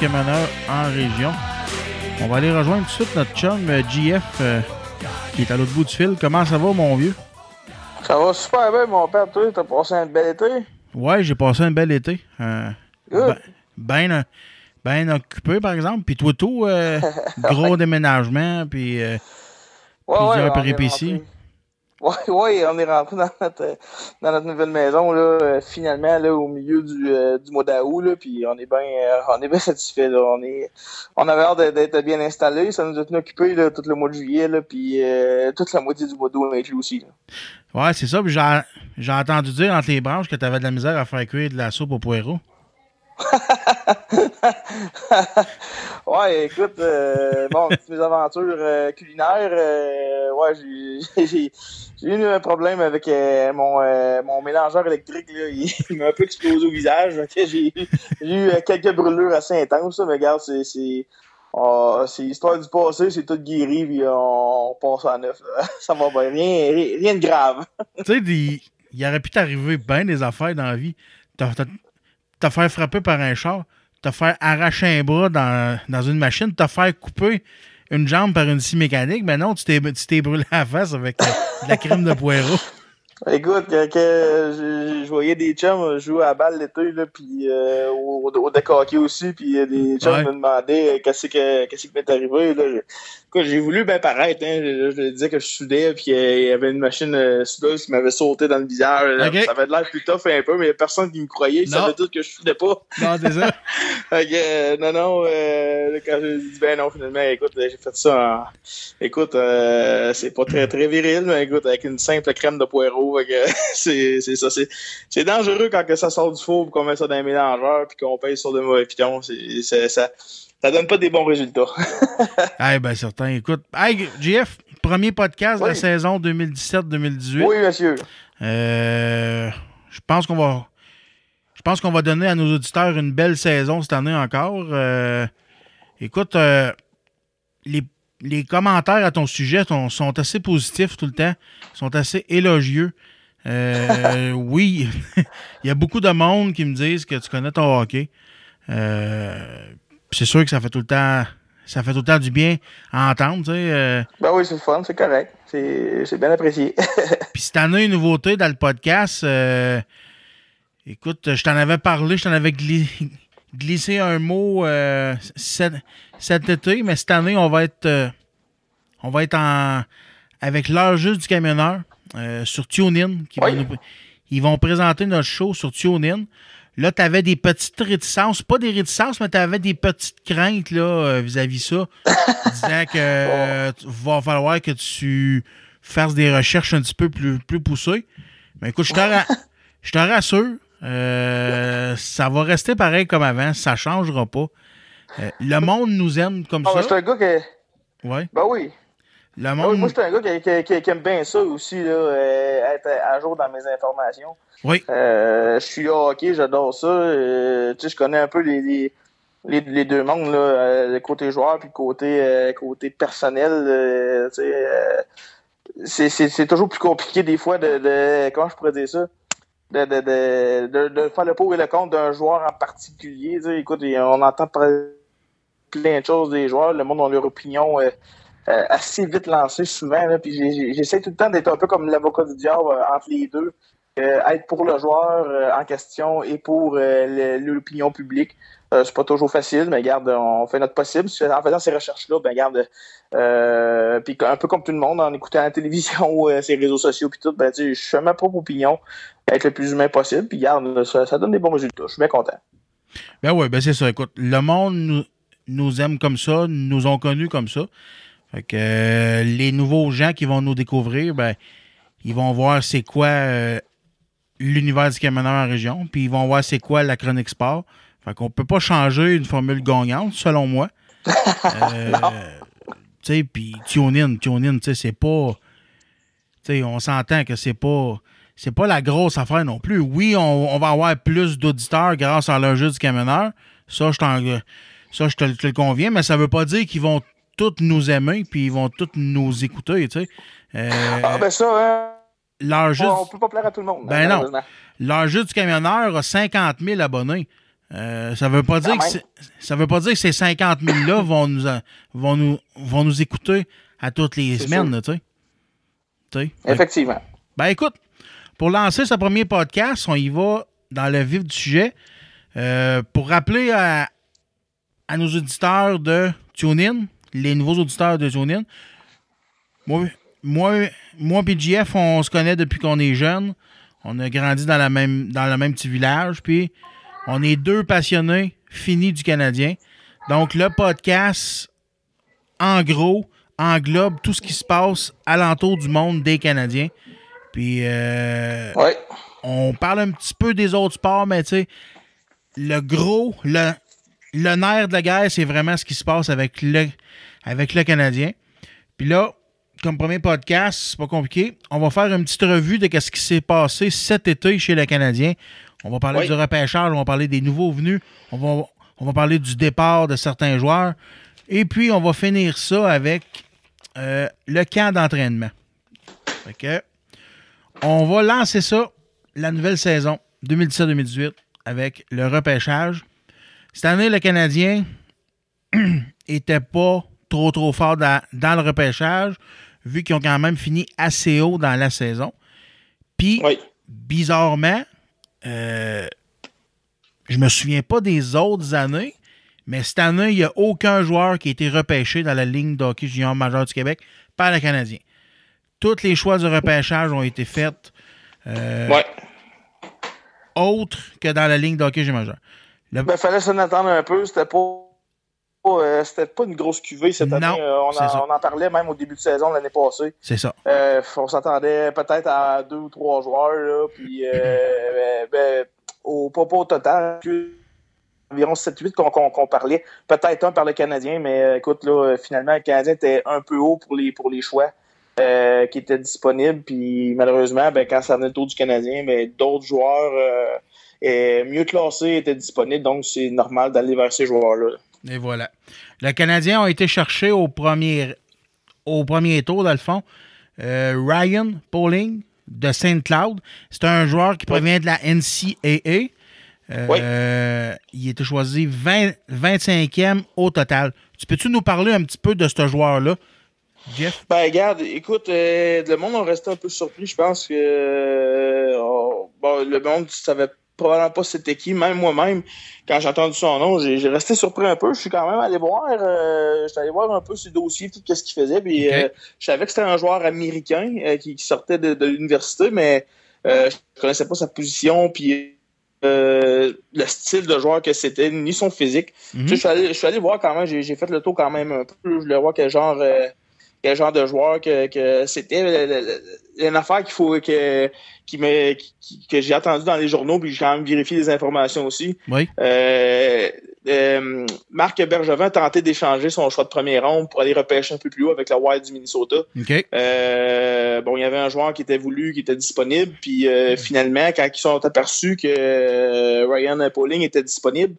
En région. On va aller rejoindre tout de suite notre chum euh, JF euh, qui est à l'autre bout du fil. Comment ça va, mon vieux? Ça va super bien, mon père. Toi, t'as passé un bel été? Ouais, j'ai passé un bel été. Euh, Good. ben, ben, ben occupé, par exemple. Puis toi, tout, euh, gros déménagement, puis euh, Ouais, plusieurs ouais, péripéties. Rentré. Ouais, on est rentré dans notre, dans notre nouvelle maison, là, euh, finalement, là, au milieu du, euh, du mois d'août, puis on est bien, euh, on est satisfait. On est, on avait hâte d'être- bien installé. Ça nous a tenu occupés, tout le mois de juillet, là, puis toute la moitié du mois d'août inclus aussi, là. Ouais, c'est ça. J'ai, entendu dire entre les branches que tu avais de la misère à faire cuire de la soupe au poireau. ouais, écoute, euh, bon, toutes mes aventures euh, culinaires, euh, ouais, j'ai, eu un problème avec euh, mon, mon mélangeur électrique, là, il, il m'a un peu explosé au visage, j'ai, eu quelques brûlures assez intenses, là, mais regarde, c'est, c'est, ah, c'est l'histoire du passé, c'est tout guéri, puis on, passe à neuf, là. ça va bien, rien, rien, rien de grave. tu sais, il aurait pu t'arriver bien des affaires dans la vie. T'as- te faire frapper par un char, te faire arracher un bras dans, dans une machine, te faire couper une jambe par une scie mécanique. Mais non, tu t'es, brûlé la face avec de la crème de poireau. Écoute, que je, voyais des chums jouer à la balle l'été, là, puis euh, au, au deck hockey aussi, puis euh, des chums Ouais. me demandaient euh, qu'est-ce que qu'est-ce qui m'est arrivé. Là. Je- Écoute, j'ai voulu bien paraître, hein. je, disais que je soudais, puis euh, il y avait une machine soudeuse qui m'avait sauté dans le visage. là. Ok. Ça avait de l'air plus tough un peu, mais il y a personne qui me croyait, Non. savaient tous que je soudais pas. Non, ça. Non, non, euh, quand j'ai dit, ben non, finalement, écoute, j'ai fait ça en... Écoute, euh, c'est pas très, très viril, mais écoute, avec une simple crème de poireau, c'est c'est ça. C'est c'est dangereux quand que ça sort du four, qu'on met ça dans un mélangeur, puis qu'on pèse sur de mauvais pitons. C'est c'est- ça, ça donne pas des bons résultats. Eh ben certain. Écoute, hey, JF, premier podcast de la saison 2017-2018. oui, monsieur. Euh, je pense qu'on va. Je pense qu'on va donner à nos auditeurs une belle saison cette année encore. Euh, écoute, euh, les, les commentaires à ton sujet sont, sont assez positifs tout le temps, sont assez élogieux. Euh, oui, il y a beaucoup de monde qui me disent que tu connais ton hockey. Euh, c'est sûr que ça fait tout le temps. ça fait tout le temps du bien à entendre. tu sais, euh. Ben oui, c'est fun, c'est correct. C'est bien apprécié. Puis cette année, une nouveauté dans le podcast. écoute, je t'en avais parlé, je t'en avais gli- glissé un mot euh, cet, cet été, mais cette année, on va être, euh, on va être en, avec l'heure juste du camionneur euh, sur TuneIn. qui Oui. vont nous- ils vont présenter notre show sur TuneIn. Là, tu avais des petites réticences, pas des réticences, mais tu avais des petites craintes là, euh, vis-à-vis ça, disant que va falloir que tu fasses des recherches un petit peu plus, plus poussées. Mais écoute, je te, ra- je te rassure, euh, ça va rester pareil comme avant, ça changera pas. Euh, le monde nous aime comme Ah, ça. un gars que. Ouais. Ben oui. Le Ben oui, monde. moi, je suis un gars qui, qui- qui- qui aime bien ça aussi, là, euh, être à jour dans mes informations. Oui. Je suis hockey, j'adore ça. Tu sais, je connais un peu les, les, les, les deux mondes, là, le côté joueur puis le côté, côté personnel. tu sais, c'est- c'est c'est toujours plus compliqué des fois de, de comment je pourrais dire ça? De, de, de, de, faire le pour et le contre d'un joueur en particulier. Tu sais, écoute, on entend plein de choses des joueurs, le monde a leur opinion euh, euh, assez vite lancée souvent. Là, puis j'essaie tout le temps d'être un peu comme l'avocat du diable euh, entre les deux. Être pour le joueur en question et pour l'opinion publique. Euh, c'est pas toujours facile, mais garde, on fait notre possible. En faisant ces recherches-là, ben garde, euh, puis un peu comme tout le monde, en écoutant la télévision ou euh, ces réseaux sociaux puis tout, ben tu je fais ma propre opinion, être le plus humain possible, puis garde, ça, donne des bons résultats. Je suis bien content. Ben oui, ben c'est ça. Écoute, le monde nous, nous aime comme ça, nous ont connus comme ça. Fait que euh, les nouveaux gens qui vont nous découvrir, ben, ils vont voir c'est quoi euh, l'univers du camionneur en région, puis ils vont voir c'est quoi la chronique sport. Fait qu'on peut pas changer une formule gagnante, selon moi. Euh, tu sais, puis TuneIn, TuneIn, tu sais, c'est pas... Tu sais, on s'entend que c'est pas... C'est pas la grosse affaire non plus. Oui, on, on va avoir plus d'auditeurs grâce à leur jeu du camionneur. Ça, je, t'en- ça, je te, te le conviens, mais ça veut pas dire qu'ils vont tous nous aimer puis ils vont tous nous écouter, tu sais. Euh, Ah ben ça, hein, leur jeu, on peut pas plaire à tout le monde. ben non. leur jeu du camionneur a 50 000 abonnés. Euh, ça veut pas dire que ça veut pas dire que ces 50 000 là vont nous vont nous vont nous écouter à toutes les semaines, tu sais. Effectivement. Ben écoute, pour lancer ce premier podcast, on y va dans le vif du sujet. Euh, pour rappeler à, à nos auditeurs de TuneIn, les nouveaux auditeurs de TuneIn, moi, moi, moi JF, on se connaît depuis qu'on est jeune. On a grandi dans, la même, dans le même petit village. Puis, on est deux passionnés finis du Canadien. Donc, le podcast, en gros, englobe tout ce qui se passe alentour du monde des Canadiens. Puis, euh, on parle un petit peu des autres sports, mais tu sais, le gros, le, le nerf de la guerre, c'est vraiment ce qui se passe avec le, avec le Canadien. Puis là, comme premier podcast, c'est pas compliqué. On va faire une petite revue de ce qui s'est passé cet été chez le Canadien. On va parler Oui. du repêchage, on va parler des nouveaux venus, on va, on va parler du départ de certains joueurs. Et puis, on va finir ça avec euh, le camp d'entraînement. Que, on va lancer ça, la nouvelle saison 2017-2018, avec le repêchage. Cette année, le Canadien était pas trop trop fort dans, dans le repêchage, vu qu'ils ont quand même fini assez haut dans la saison. Puis, bizarrement, euh, je me souviens pas des autres années, mais cette année, il n'y a aucun joueur qui a été repêché dans la ligne de hockey junior majeur du Québec par le Canadien. Tous les choix du repêchage ont été faits euh, autres que dans la ligne de hockey junior majeur. Le- Ben, fallait s'en attendre un peu. C'était pas. Euh, c'était pas une grosse cuvée cette année. Euh, on, en, on en parlait même au début de saison l'année passée. C'est ça. Euh, on s'attendait peut-être à deux ou trois joueurs, là, puis euh, ben, ben, au, pas, pas au total, environ 7-8 qu'on parlait. Peut-être un par le Canadien, mais écoute, là, finalement, le Canadien était un peu haut pour les, pour les choix euh, qui étaient disponibles, puis malheureusement, ben, quand ça venait le tour du Canadien, ben, d'autres joueurs mieux classés étaient disponibles, donc c'est normal d'aller vers ces joueurs-là. Et voilà. Le Canadien a été cherché au premier, au premier tour, dans le fond. Euh, Ryan Pauling de Saint Cloud. C'est un joueur qui provient de la NCAA. Euh, Il était choisi 20 25e au total. Tu peux-tu nous parler un petit peu de ce joueur-là, Jeff? Ben, regarde, écoute, euh, le monde a resté un peu surpris. Je pense que bon, le monde ne savait probablement pas c'était qui. Même moi-même, quand j'ai entendu son nom, j'ai resté surpris un peu. Je suis quand même allé voir, euh, allé voir un peu ses dossiers, tout ce qu'il faisait. Puis, euh, je savais que c'était un joueur américain euh, qui, qui sortait de, de l'université, mais je connaissais pas sa position. Puis, euh, le style de joueur que c'était, ni son physique. Mhm. Tu sais, je, suis allé, je suis allé voir quand même, j'ai j'ai fait le tour quand même un peu. Je voulais voir quel genre, euh, quel genre de joueur que, que c'était. Une affaire qu'il faut que, qui me, qui- que j'ai entendu dans les journaux, puis j'ai quand même vérifié les informations aussi. Oui. Euh, euh, Marc Bergevin a tenté d'échanger son choix de première ronde pour aller repêcher un peu plus haut avec la Wild du Minnesota. Euh, bon, il y avait un joueur qui était voulu, qui était disponible, puis euh, finalement, quand ils sont aperçus que Ryan Pauling était disponible,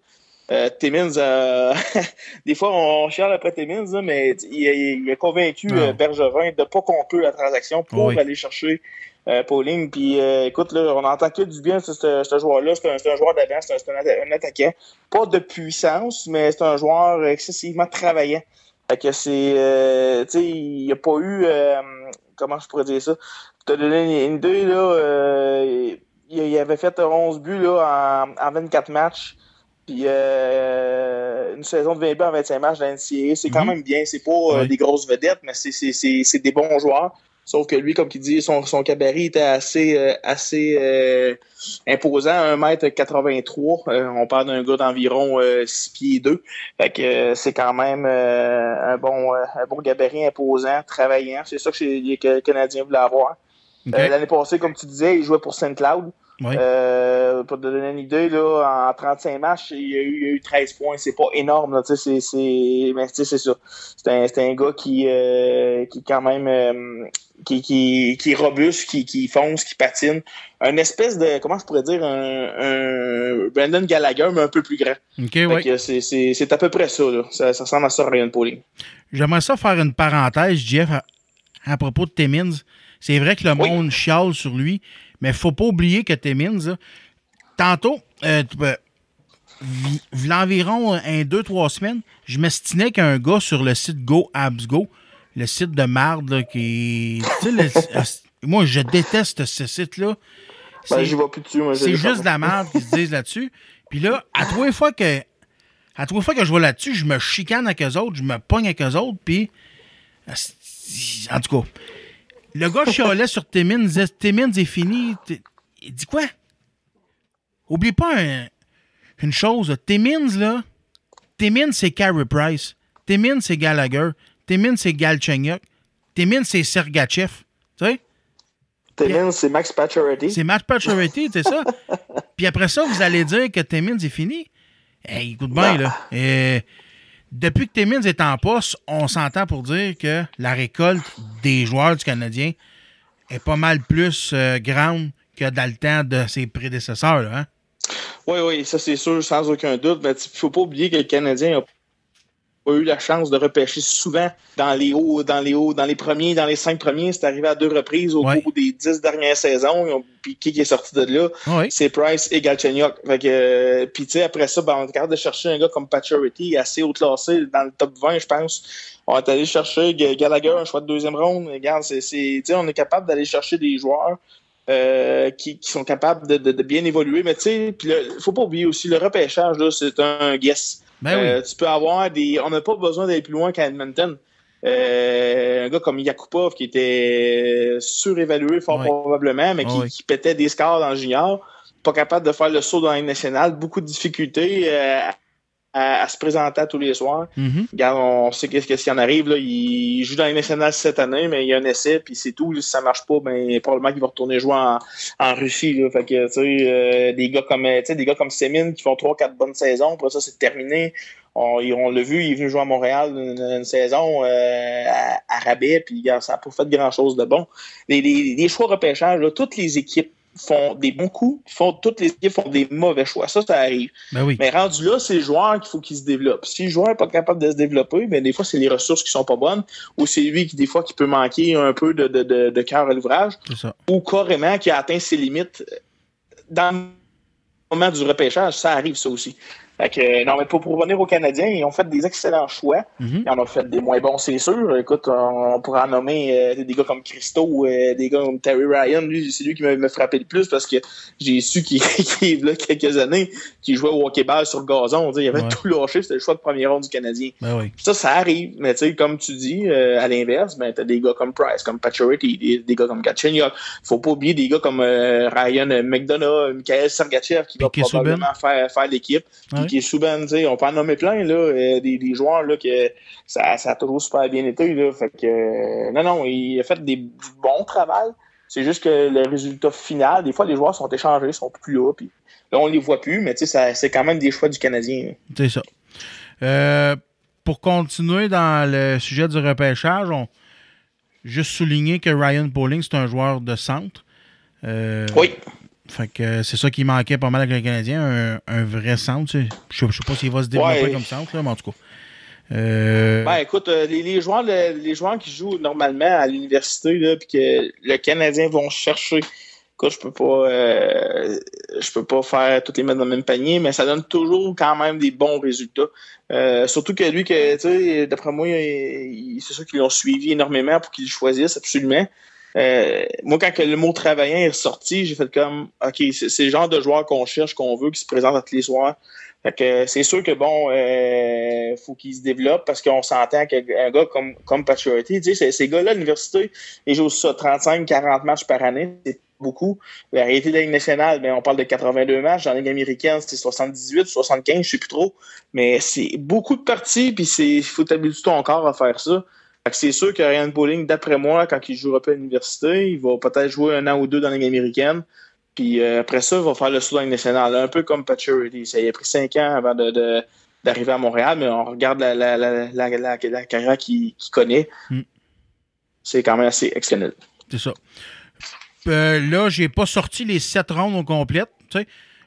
euh, Timmins a... des fois, on chiale après Timmins, là, mais il, a- il a convaincu Non. euh, Bergevin de pas conclure la transaction pour Oui. aller chercher euh, Pauling. Puis euh, écoute, là, on entend que du bien de ce, ce joueur-là. C'est un, un joueur d'avant, c'est un, un atta- un attaquant. Pas de puissance, mais c'est un joueur excessivement travaillant. Fait que c'est... euh, tu sais, il n'y a pas eu... euh, comment je pourrais dire ça? Donner une idée, là, euh, il, il avait fait 11 buts là, en, en 24 matchs. Puis euh, une saison de 20 buts en 25 matchs dans NCAA, c'est quand Mhm. même bien. C'est pas euh, Oui. des grosses vedettes, mais c'est- des bons joueurs. Sauf que lui, comme il dit, son, son cabaret était assez, euh, assez imposant, 1m83. Euh, on parle d'un gars d'environ euh, 6 pieds 2. Fait que c'est quand même un, bon, un bon gabarit imposant, travaillant. C'est ça que c'est- que le Canadien voulait avoir. L'année passée, comme tu disais, il jouait pour Saint Cloud. Oui. Euh, pour te donner une idée, là, en 35 matchs, il y a eu, il y a eu 13 points. C'est pas énorme, là, c'est, c'est, mais c'est ça. C'est un, c'est un gars qui, euh, qui quand même, euh, qui, qui, qui est robuste, qui, qui fonce, qui patine. Un espèce de, comment je pourrais dire, un, un Brandon Gallagher, mais un peu plus grand. OK, c'est, c'est, c'est à peu près ça, là. Ça, ça ressemble à ça, Ryan Pauling. J'aimerais ça faire une parenthèse, Jeff, à, à propos de Timmins. C'est vrai que le Oui. monde chiale sur lui, mais faut pas oublier que Timmins, tantôt, euh, tu peux- vi- v'là environ un, deux, trois semaines, je m'estinais qu'un gars sur le site Go Abs Go, le site de marde, là, qui. le- moi, je déteste ce site-là. Ben, j'y plus dessus, c'est juste de la merde qu'ils se disent là-dessus. Puis là, à trois les fois que. À trois fois que je vais là-dessus, je me chicane avec eux autres, je me pogne avec eux autres, puis. En tout cas, le gars chialait sur Timmins, disait Timmins est fini. Il dit quoi? Oublie pas un- une chose. Timmins, là. Timmins, c'est Carey Price. Timmins, c'est Gallagher. Timmins, c'est Galchenyuk. Timmins, c'est Sergachev. Tu sais? Timmins, c'est Max Pacioretty. C'est Matt Pacioretty, c'est ça? Puis après ça, vous allez dire que Timmins est fini? Hey, écoute bien, là. Euh, depuis que Timmins est en poste, on s'entend pour dire que la récolte des joueurs du Canadien est pas mal plus euh, grande que dans le temps de ses prédécesseurs, hein? Oui, oui, ça c'est sûr, sans aucun doute. Mais il faut pas oublier que le Canadien n'a pas eu la chance de repêcher souvent dans les hauts, dans les hauts, dans les premiers, dans les cinq premiers. C'est arrivé à deux reprises au Ouais. cours des dix dernières saisons. Ils ont- Puis qui est sorti de là? Oui. C'est Price et Galchenyuk. Fait que, euh, puis tu sais, après ça, ben, on est capable de chercher un gars comme Pacioretty, assez haut classé, dans le top 20, je pense. On est allé chercher Gallagher, un choix de deuxième ronde. Regarde, c'est, on est capable d'aller chercher des joueurs euh, qui, qui sont capables de, de- de bien évoluer. Mais tu sais, puis le- faut pas oublier aussi, le repêchage, là, c'est un guess. Ben oui. Euh, tu peux avoir des. On n'a pas besoin d'aller plus loin qu'à Edmonton. Euh, un gars comme Yakupov qui était surévalué fort probablement, mais qui, qui pétait des scores dans le junior, pas capable de faire le saut dans la nationale, beaucoup de difficultés euh, à, à se présenter à tous les soirs. Mhm. Regarde, on sait qu'est-ce qu'est-ce qui en arrive. Là. Il joue dans les nationales cette année, mais il y a un essai, puis c'est tout. Si ça marche pas, ben probablement qu'il va retourner jouer en, en Russie. Là. Fait que tu sais, euh, des gars comme des gars comme Semin qui font trois, quatre bonnes saisons, après ça, c'est terminé. On, on l'a vu, il est venu jouer à Montréal une, une saison euh, à, à rabais, puis regarde, ça n'a pas fait grand chose de bon. Les, les, les choix repêchage, là, toutes les équipes font des bons coups, font, toutes les équipes font des mauvais choix. Ça, ça arrive. Ben oui. Mais rendu là, c'est le joueur qu'il faut qu'il se développe. Si le joueur n'est pas capable de se développer, ben des fois, c'est les ressources qui sont pas bonnes, ou c'est lui qui, des fois, qui peut manquer un peu de, de, de, de cœur à l'ouvrage, ou carrément qui a atteint ses limites dans le moment du repêchage. Ça arrive, ça aussi. Fait que, euh, non, mais pour, pour revenir aux Canadiens, ils ont fait des excellents choix. Mhm. Ils en ont fait des moins bons, c'est sûr. Écoute, on, on pourrait en nommer euh, des gars comme Christo, euh, des gars comme Terry Ryan. Lui, c'est lui qui m'a frappé le plus parce que j'ai su qu'il y a quelques années qu'il jouait au hockey-ball sur le gazon. Il avait Ouais. tout lâché. C'était le choix de premier rond du Canadien. Ben oui. Ça, ça arrive. Mais tu sais, comme tu dis, euh, à l'inverse, ben, t'as des gars comme Price, comme Pacioretty, des, des gars comme Gatchenyuk. Faut pas oublier des gars comme Ryan McDonough, Mikhail Sergachev qui va probablement faire, faire l'équipe. Ouais. Subban, tu sais, on peut en nommer plein, là, euh, des, des joueurs, là, que ça, ça a toujours super bien été, là. Fait que, euh, non, non, il a fait des, du bon travail. C'est juste que le résultat final, des fois, les joueurs sont échangés, sont plus là, puis là, on les voit plus, mais tu sais, ça- c'est quand même des choix du Canadien. C'est ça. Euh, pour continuer dans le sujet du repêchage, on juste souligner que Ryan Pauling, c'est un joueur de centre. Oui. Fait que euh, c'est ça qui manquait pas mal avec le Canadien, un, un vrai centre. tu sais. Je sais- je sais pas s'il va se développer Ouais. comme centre, là, mais en tout cas. Euh, Ben écoute, euh, les, les joueurs le- les joueurs qui jouent normalement à l'université puis que le Canadien vont chercher. Écoute, je peux pas euh, je peux pas faire toutes les mettre dans le même panier, mais ça donne toujours quand même des bons résultats. Euh, surtout que lui, que d'après moi, c'est sûr qu'ils l'ont suivi énormément pour qu'ils le choisissent absolument. Euh, moi, quand le mot travaillant est ressorti, j'ai fait comme OK, c'est le genre de joueur qu'on cherche, qu'on veut, qui se présente à tous les soirs. Fait que c'est sûr que bon, euh, faut qu'il se développe parce qu'on s'entend qu'un gars comme, comme Pacioretty, tu sais, ces- gars-là l'université, ils jouent ça 35-40 matchs par année, c'est beaucoup. La réalité de la Ligue nationale, ben, on parle de 82 matchs. Dans la Ligue américaine, c'est 78, 75, je sais plus trop. Mais c'est beaucoup de parties, puis c'est, faut t'habituer ton corps à faire ça. C'est sûr que Ryan Bowling, d'après moi, quand il jouera pas à l'université, il va peut-être jouer un an ou deux dans la Ligue américaine. Puis euh, après ça, il va faire le saut dans la Ligue nationale. Un peu comme Pacioretty. Ça il a pris cinq ans avant de, d'arriver à Montréal, mais on regarde la, la, la, la, carrière qu'il, connaît. Mm. C'est quand même assez exceptionnel. C'est ça. Euh, là, j'ai pas sorti les sept rondes au complet.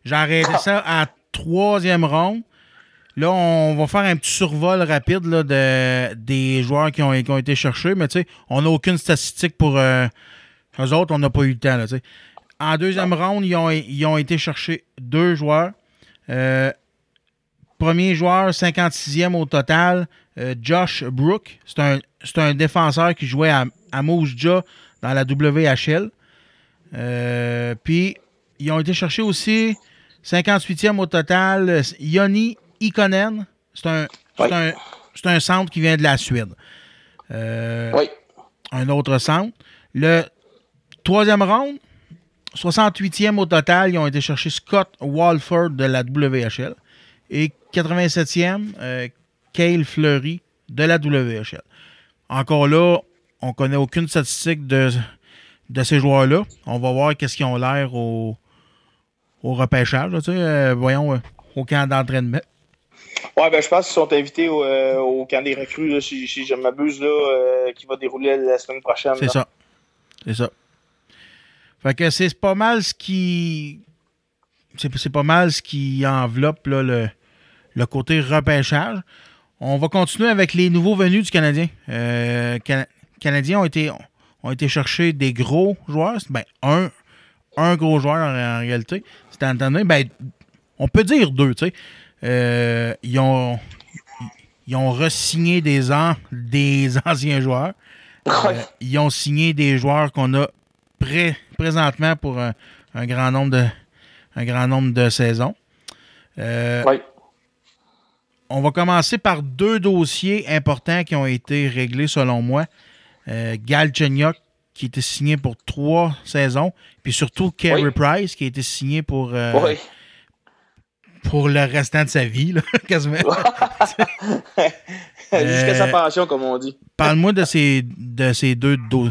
J'ai arrêté ça à troisième ronde. Là, on va faire un petit survol rapide là, de, des joueurs qui ont, qui ont été cherchés, mais tu sais, on n'a aucune statistique pour euh, eux autres, on n'a pas eu le temps. Là, en deuxième ronde, ils ont, ils ont été chercher deux joueurs. Euh, premier joueur, 56e au total, euh, Josh Brook. C'est un, défenseur qui jouait à, à Moose Jaw dans la WHL. Euh, puis, ils ont été chercher aussi 58e au total, Yoni Ikonen. C'est un, Oui. un, centre qui vient de la Suède. Euh, Oui. Un autre centre. Le troisième round, 68e au total, ils ont été chercher Scott Walford de la WHL. Et 87e, euh, Cale Fleury de la WHL. Encore là, on connaît aucune statistique de, de ces joueurs-là. On va voir qu'est-ce qu'ils ont l'air au, au repêchage. là, tu sais, euh, voyons, euh, au camp d'entraînement. Ouais, ben, je pense qu'ils sont invités au, euh, au camp des recrues, là, si, si je ne m'abuse, là, euh, qui va dérouler la semaine prochaine. C'est ça. C'est ça. Fait que c'est pas mal ce qui. C'est pas mal ce qui enveloppe là, le, le côté repêchage. On va continuer avec les nouveaux venus du Canadien. Euh, Cana- Canadiens ont été, ont été chercher des gros joueurs. Ben, un, un gros joueur en, en réalité. C'est entendu. Ben, on peut dire deux, tu sais. Euh, ils ont. Ils ont re-signé des, an- des anciens joueurs. Euh, ils ont signé des joueurs qu'on a présentement pour un, un grand nombre de un grand nombre de saisons. Euh, Ouais. On va commencer par deux dossiers importants qui ont été réglés selon moi. Euh, Galchenyuk, qui était signé pour trois saisons, puis surtout Carey Oui. Price, qui a été signé pour, euh, Oui. Pour le restant de sa vie, là, quasiment. Jusqu'à Euh, sa pension, comme on dit. Parle-moi de ces, de ces deux do-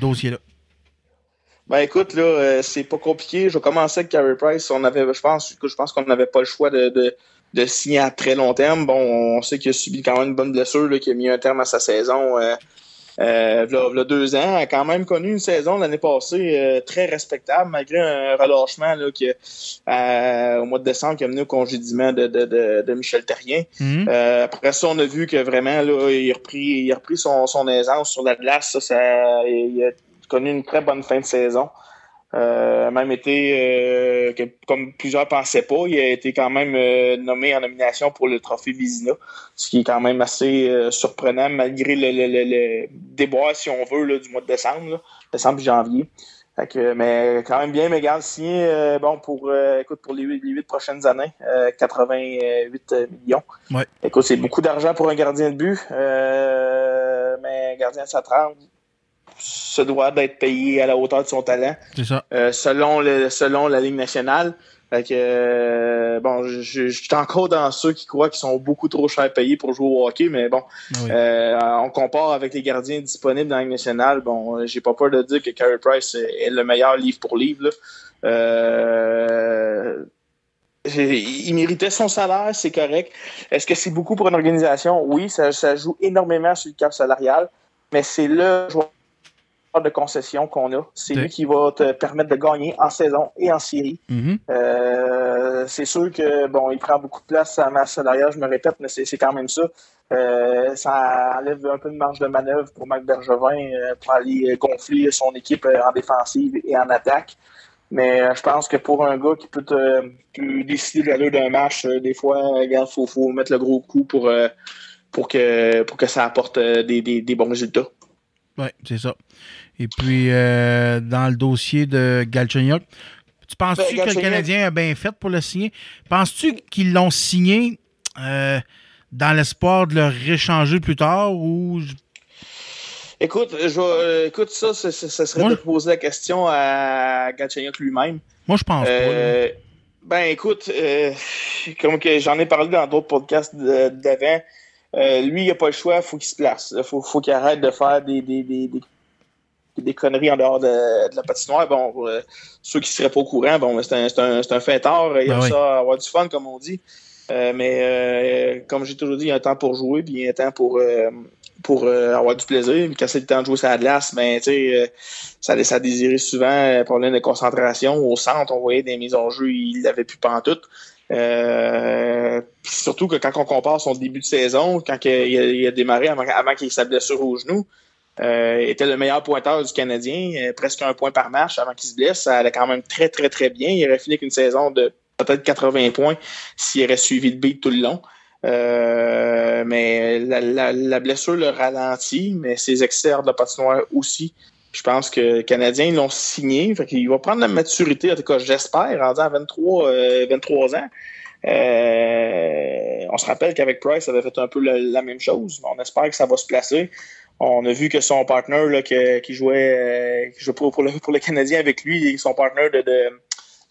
dossiers-là. Ben écoute, là, euh, c'est pas compliqué. Je vais commencer avec Carey Price. On avait, je pense, je pense qu'on n'avait pas le choix de, de, de signer à très long terme. Bon, on sait qu'il a subi quand même une bonne blessure, là, qui a mis un terme à sa saison. Euh, euh, deux ans, a quand même connu une saison l'année passée euh, très respectable, malgré un relâchement là, qui, euh, au mois de décembre qui a mené au congédiement de, de, de, de Michel Terrien. Mhm. Euh, après ça, on a vu que vraiment, là, il a repris, il a repris son, son aisance sur la glace. Ça, ça- il a connu une très bonne fin de saison. Euh, même été, euh, que, comme plusieurs pensaient pas, il a été quand même euh, nommé en nomination pour le trophée Vizina, ce qui est quand même assez surprenant malgré le, le, le, le déboire, si on veut, là, du mois de décembre, là, décembre et janvier. Fait que, mais quand même bien, regarde, signé euh, bon, pour, euh, écoute, pour les huit, prochaines années, euh, 88 millions. Ouais. Écoute, c'est beaucoup d'argent pour un gardien de but, euh, mais un gardien de sa trempe se doit d'être payé à la hauteur de son talent, C'est ça. euh, selon, le, selon la Ligue nationale. Fait que, euh, bon, je, suis encore dans ceux qui croient qu'ils sont beaucoup trop cher payés pour jouer au hockey, mais bon, Ah oui. euh, on compare avec les gardiens disponibles dans la Ligue nationale. Bon, j'ai pas peur de dire que Carey Price est le meilleur livre pour livre. là. Euh, il méritait son salaire, c'est correct. Est-ce que c'est beaucoup pour une organisation? Oui, ça, ça joue énormément sur le cap salarial, mais c'est le joueur de concession qu'on a. C'est lui qui va te permettre de gagner en saison et en série. Mhm. Euh, c'est sûr que bon, il prend beaucoup de place à masse salariale, je me répète, mais c'est quand même ça. Euh, ça enlève un peu de marge de manœuvre pour Marc Bergevin euh, pour aller gonfler son équipe en défensive et en attaque. Mais je pense que pour un gars qui peut, te, peut décider de l'allure d'un match, des fois, regarde, faut, faut mettre le gros coup pour, pour, que, pour que ça apporte des, des, des bons résultats. Oui, c'est ça. Et puis, euh, dans le dossier de Galchenyuk, tu penses-tu Ben, que le Canadien a bien fait pour le signer? Penses-tu qu'ils l'ont signé euh, dans l'espoir de le réchanger plus tard ou... Écoute, je euh, écoute ça, ce serait Moi, de poser la question à Galchenyuk lui-même. Moi, je pense pas. ben écoute, euh, comme que j'en ai parlé dans d'autres podcasts d'avant, euh, lui, il n'a pas le choix, faut qu'il se place. Faut, faut qu'il arrête de faire des, des, des, des, des conneries en dehors de, de la patinoire. Bon, euh, ceux qui seraient pas au courant, bon, c'est un, un, un fêtard, il Ben aime oui. ça avoir du fun, comme on dit. Euh, mais euh, comme j'ai toujours dit, il y a un temps pour jouer, puis il y a un temps pour, pour avoir du plaisir. Puis quand c'est le temps de jouer sur la glace, ben, tu sais, ça laisse à désirer souvent, problème de concentration. Au centre, on voyait des mises en jeu, il l'avait plus pantoute. Euh, surtout que quand on compare son début de saison, quand il a, démarré avant, qu'il ait sa blessure au genou, euh, était le meilleur pointeur du Canadien, euh, presque un point par match avant qu'il se blesse. Ça allait quand même très, très, très bien. Il aurait fini avec une saison de peut-être 80 points s'il aurait suivi le beat tout le long. Euh, mais la, blessure le ralentit, mais ses excès de la patinoire aussi. Je pense que les Canadiens l'ont signé. Fait qu'il va prendre la maturité, en tout cas, j'espère, rendu à 23, euh, 23 ans. Euh, on se rappelle qu'avec Price, ça avait fait un peu la, la même chose. On espère que ça va se placer. On a vu que son partner là, que- qui jouait, euh, qui jouait pour, pour le, pour le Canadien avec lui, son partner de, de,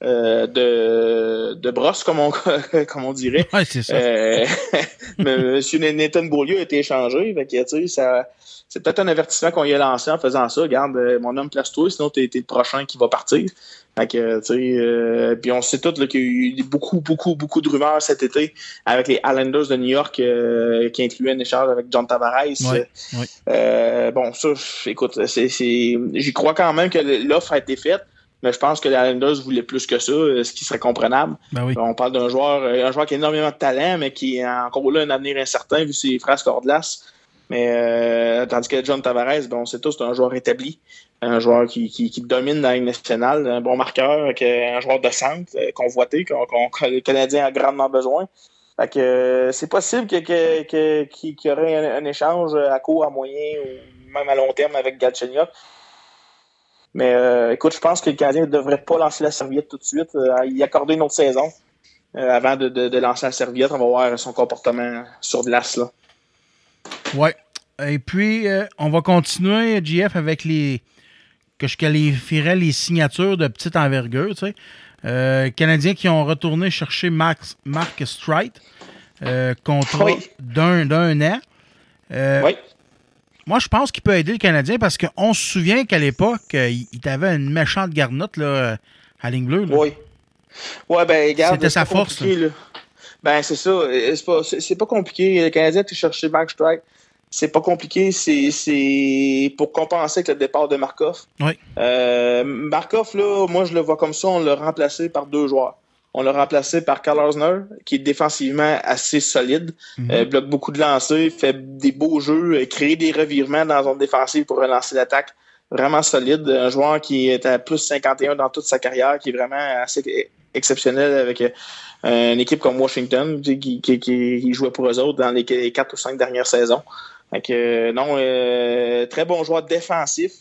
euh, de, de brosse, comme on, comme on dirait. Ouais, c'est ça. Euh, Monsieur Nathan Beaulieu a été échangé. Fait que, ça, c'est peut-être un avertissement qu'on y a lancé en faisant ça. Regarde, euh, mon homme, place-toi, sinon t'es, t'es le prochain qui va partir. Fait que, tu sais, euh, puis on sait tous qu'il y a eu beaucoup, beaucoup, beaucoup de rumeurs cet été avec les Islanders de New York euh, qui incluaient un échange avec John Tavares. Ouais, ouais. Euh, bon, ça, écoute, c'est, j'y crois quand même que l'offre a été faite. Mais je pense que les Islanders voulaient plus que ça, euh, ce qui serait comprenable. Ben oui. On parle d'un joueur, euh, un joueur qui a énormément de talent, mais qui a encore là un avenir incertain vu ses phrases cordelaces. Mais euh, tandis que John Tavares, bon, c'est tout, c'est un joueur établi, un joueur qui, domine la Ligue nationale, un bon marqueur, un joueur de centre, euh, convoité, le Canadien a grandement besoin. Euh, c'est possible qu'il y aurait un, échange à court, à moyen ou même à long terme avec Galchenyuk. Mais écoute, je pense que le Canadien ne devrait pas lancer la serviette tout de suite, euh, y accorder une autre saison avant de, de, de lancer la serviette. On va voir son comportement sur glace. Là. Ouais. Et puis, euh, on va continuer, JF, avec les. que je qualifierais les signatures de petite envergure, tu sais. Euh, Canadiens qui ont retourné chercher Max, Mark Strite, euh, contrat Oui. d'un, d'un an. Euh, Oui. Moi, je pense qu'il peut aider le Canadien parce qu'on se souvient qu'à l'époque, il, il avait une méchante garnotte là, à ligne bleue. là. Oui. Ouais, ben, regarde. C'était sa force, là. Ben, c'est ça. Euh, C'est pas, c'est, pas compliqué. Le Canadien a été chercher Mark Strike. C'est pas compliqué. C'est, c'est pour compenser avec le départ de Markov. Oui. Euh, Markov, là, moi, je le vois comme ça. On l'a remplacé par deux joueurs. On l'a remplacé par Karl Osner, qui est défensivement assez solide, Mhm. euh, bloque beaucoup de lancers, fait des beaux jeux, euh, crée des revirements dans la zone défensive pour relancer l'attaque. Vraiment solide. Un joueur qui est à plus 51 dans toute sa carrière, qui est vraiment assez exceptionnel avec euh, une équipe comme Washington, qui, qui, qui jouait pour eux autres dans les quatre ou cinq dernières saisons. Que, euh, non, euh, très bon joueur défensif.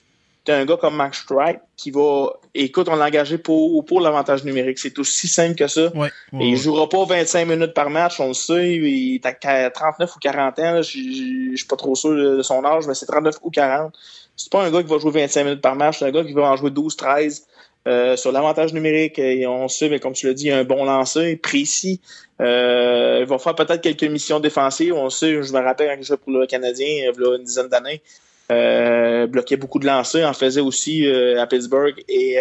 T'as un gars comme Max Strike qui va. Écoute, on l'a engagé pour, pour l'avantage numérique. C'est aussi simple que ça. Ouais, Et il jouera pas 25 minutes par match, on le sait. Il est à 39 ou 40 ans. je suis pas trop sûr de son âge, mais c'est 39 ou 40. C'est pas un gars qui va jouer 25 minutes par match, c'est un gars qui va en jouer 12-13. Euh, sur l'avantage numérique, et on sait, mais comme tu l'as dit, il a un bon lancer, précis. Euh, il va faire peut-être quelques missions défensives. On sait, je me rappelle quand jouais pour le Canadien, il y a une dizaine d'années, euh, bloquait beaucoup de lancers, en faisait aussi à Pittsburgh et,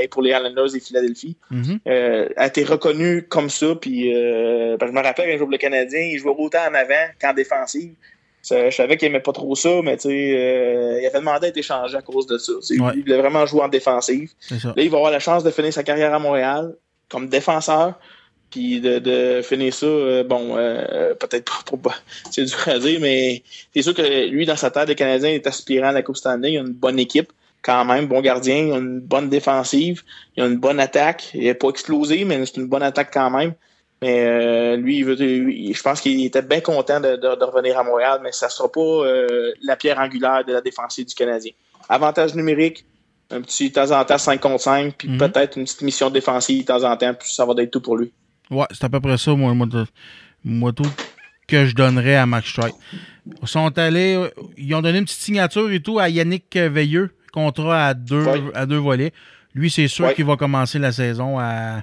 et pour les Islanders et Philadelphie Mhm. euh, a été reconnu comme ça. Puis, je me rappelle quand il jouait pour le Canadien, il jouait autant en avant qu'en défensive. Je savais qu'il aimait pas trop ça, mais tu sais, euh, il avait demandé à être échangé à cause de ça. Ouais. Il voulait vraiment jouer en défensive. Là, il va avoir la chance de finir sa carrière à Montréal comme défenseur. Puis de, de finir ça, euh, bon, euh, peut-être pas, pour- c'est dur à dire, mais c'est sûr que lui, dans sa tête, le Canadien est aspirant à la Coupe Stanley. Il a une bonne équipe, quand même, bon gardien, il a une bonne défensive, il a une bonne attaque. Il n'est pas explosé, mais c'est une bonne attaque quand même. Mais euh, lui, il veut, lui, je pense qu'il était bien content de, de- de revenir à Montréal, mais ça ne sera pas euh, la pierre angulaire de la défensive du Canadien. Avantage numérique, un petit de temps en temps 5 contre 5, puis Mhm. peut-être une petite mission défensive de temps en temps, puis ça va être tout pour lui. Ouais, c'est à peu près ça, moi, moi, tout que je donnerais à Max Strike. Ils sont allés, euh, ils ont donné une petite signature et tout à Yannick Veilleux, contrat à deux, à deux volets. Lui, c'est sûr qu'il va commencer la saison à,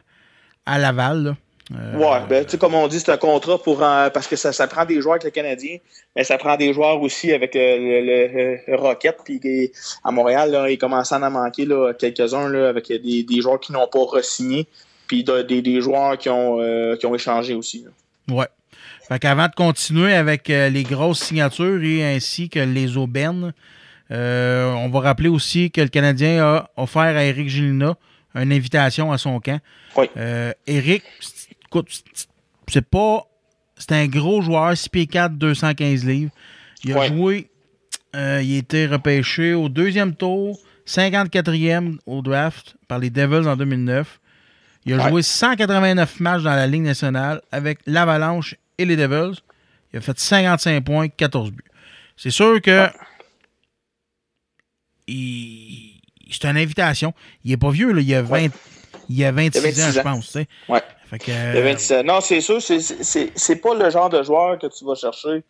à Laval. là. Euh, Ouais, ben, tu sais, comme on dit, c'est un contrat pour euh, parce que ça, ça prend des joueurs avec le Canadien, mais ça prend des joueurs aussi avec le, le- le Rocket. Puis à Montréal, là, il commence à en manquer là, quelques-uns là, avec des, des joueurs qui n'ont pas re-signé, puis de- des, des joueurs qui ont, euh, qui ont échangé aussi. là. Ouais. Fait qu'avant de continuer avec euh, les grosses signatures et ainsi que les aubaines, euh, on va rappeler aussi que le Canadien a offert à Eric Gélina une invitation à son camp. Oui. Eric, écoute, c'est- pas. C'est un gros joueur, 6 pieds 4, 215 livres. Il a Ouais. joué. euh, il a été repêché au deuxième tour, 54e au draft par les Devils en 2009. Il a Ouais. joué 189 matchs dans la Ligue nationale avec l'Avalanche et les Devils. Il a fait 55 points, 14 buts. C'est sûr que il- c'est une invitation. Il est pas vieux, là. Il a 20, il a 26, Il a 26 ans, je pense. tu sais. Fait que, a 27. Non, c'est sûr, c'est- pas le genre de joueur que tu vas chercher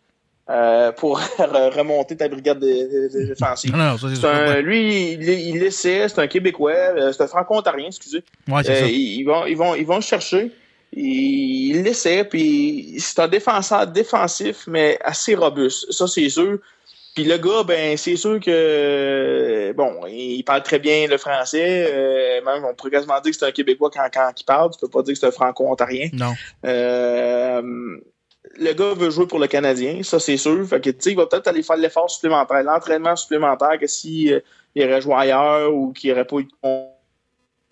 euh, pour remonter ta brigade de, de- de défensive. Non, non, ça, c'est C'est sûr. un- ouais. lui, il, il essaie, c'est un Québécois, euh, c'est un franco-ontarien, excusez. Ouais, c'est Euh, ça. ils, vont, ils, vont, ils vont le chercher. Il il l'essaie, puis c'est un défenseur défensif, mais assez robuste. Ça, c'est sûr. Puis le gars, ben, c'est sûr que, bon, il parle très bien le français. euh, même, on pourrait quasiment dire que c'est un Québécois quand, quand il parle. Tu peux pas dire que c'est un franco-ontarien. Non. Euh, le gars veut jouer pour le Canadien, ça c'est sûr. Fait que, tu sais, il va peut-être aller faire l'effort supplémentaire, l'entraînement supplémentaire que s'il aurait joué ailleurs ou qu'il n'aurait pas eu de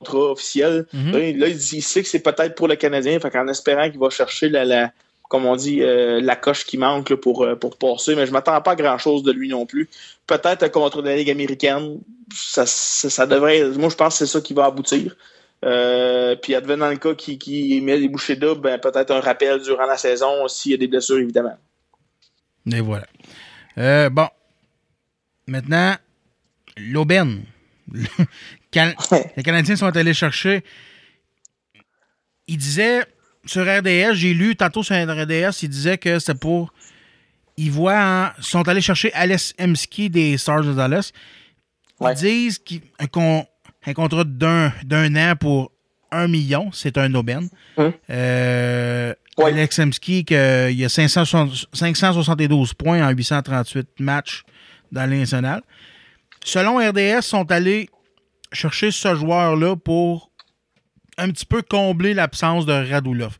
contrat officiel. Là, il- là, il, dit- il sait que c'est peut-être pour le Canadien, fait qu'en espérant qu'il va chercher la, la comme on dit, euh, la coche qui manque là, pour, euh, pour passer, mais je m'attends pas à grand-chose de lui non plus. Peut-être contre la Ligue américaine, ça, ça, ça devrait... Moi, je pense que c'est ça qui va aboutir. Euh, puis advenant le cas qui, qui met des bouchées doubles, ben, peut-être un rappel durant la saison s'il y a des blessures, évidemment. Et voilà. Euh, bon. Maintenant, l'aubaine. Les Canadiens sont allés chercher. Il disait sur RDS, j'ai lu tantôt sur RDS, il disait que c'était pour. Ils voient. en- Ils sont allés chercher Alex Emski des Stars de Dallas. Ils Ouais. disent qu'un con- un contrat d'un d'un an pour un million, c'est un aubaine. Hum. Euh, Ouais. Alex Emski, que, il a 560 572 points en 838 matchs dans nationale. Selon RDS, sont allés chercher ce joueur-là pour un petit peu combler l'absence de Radulov.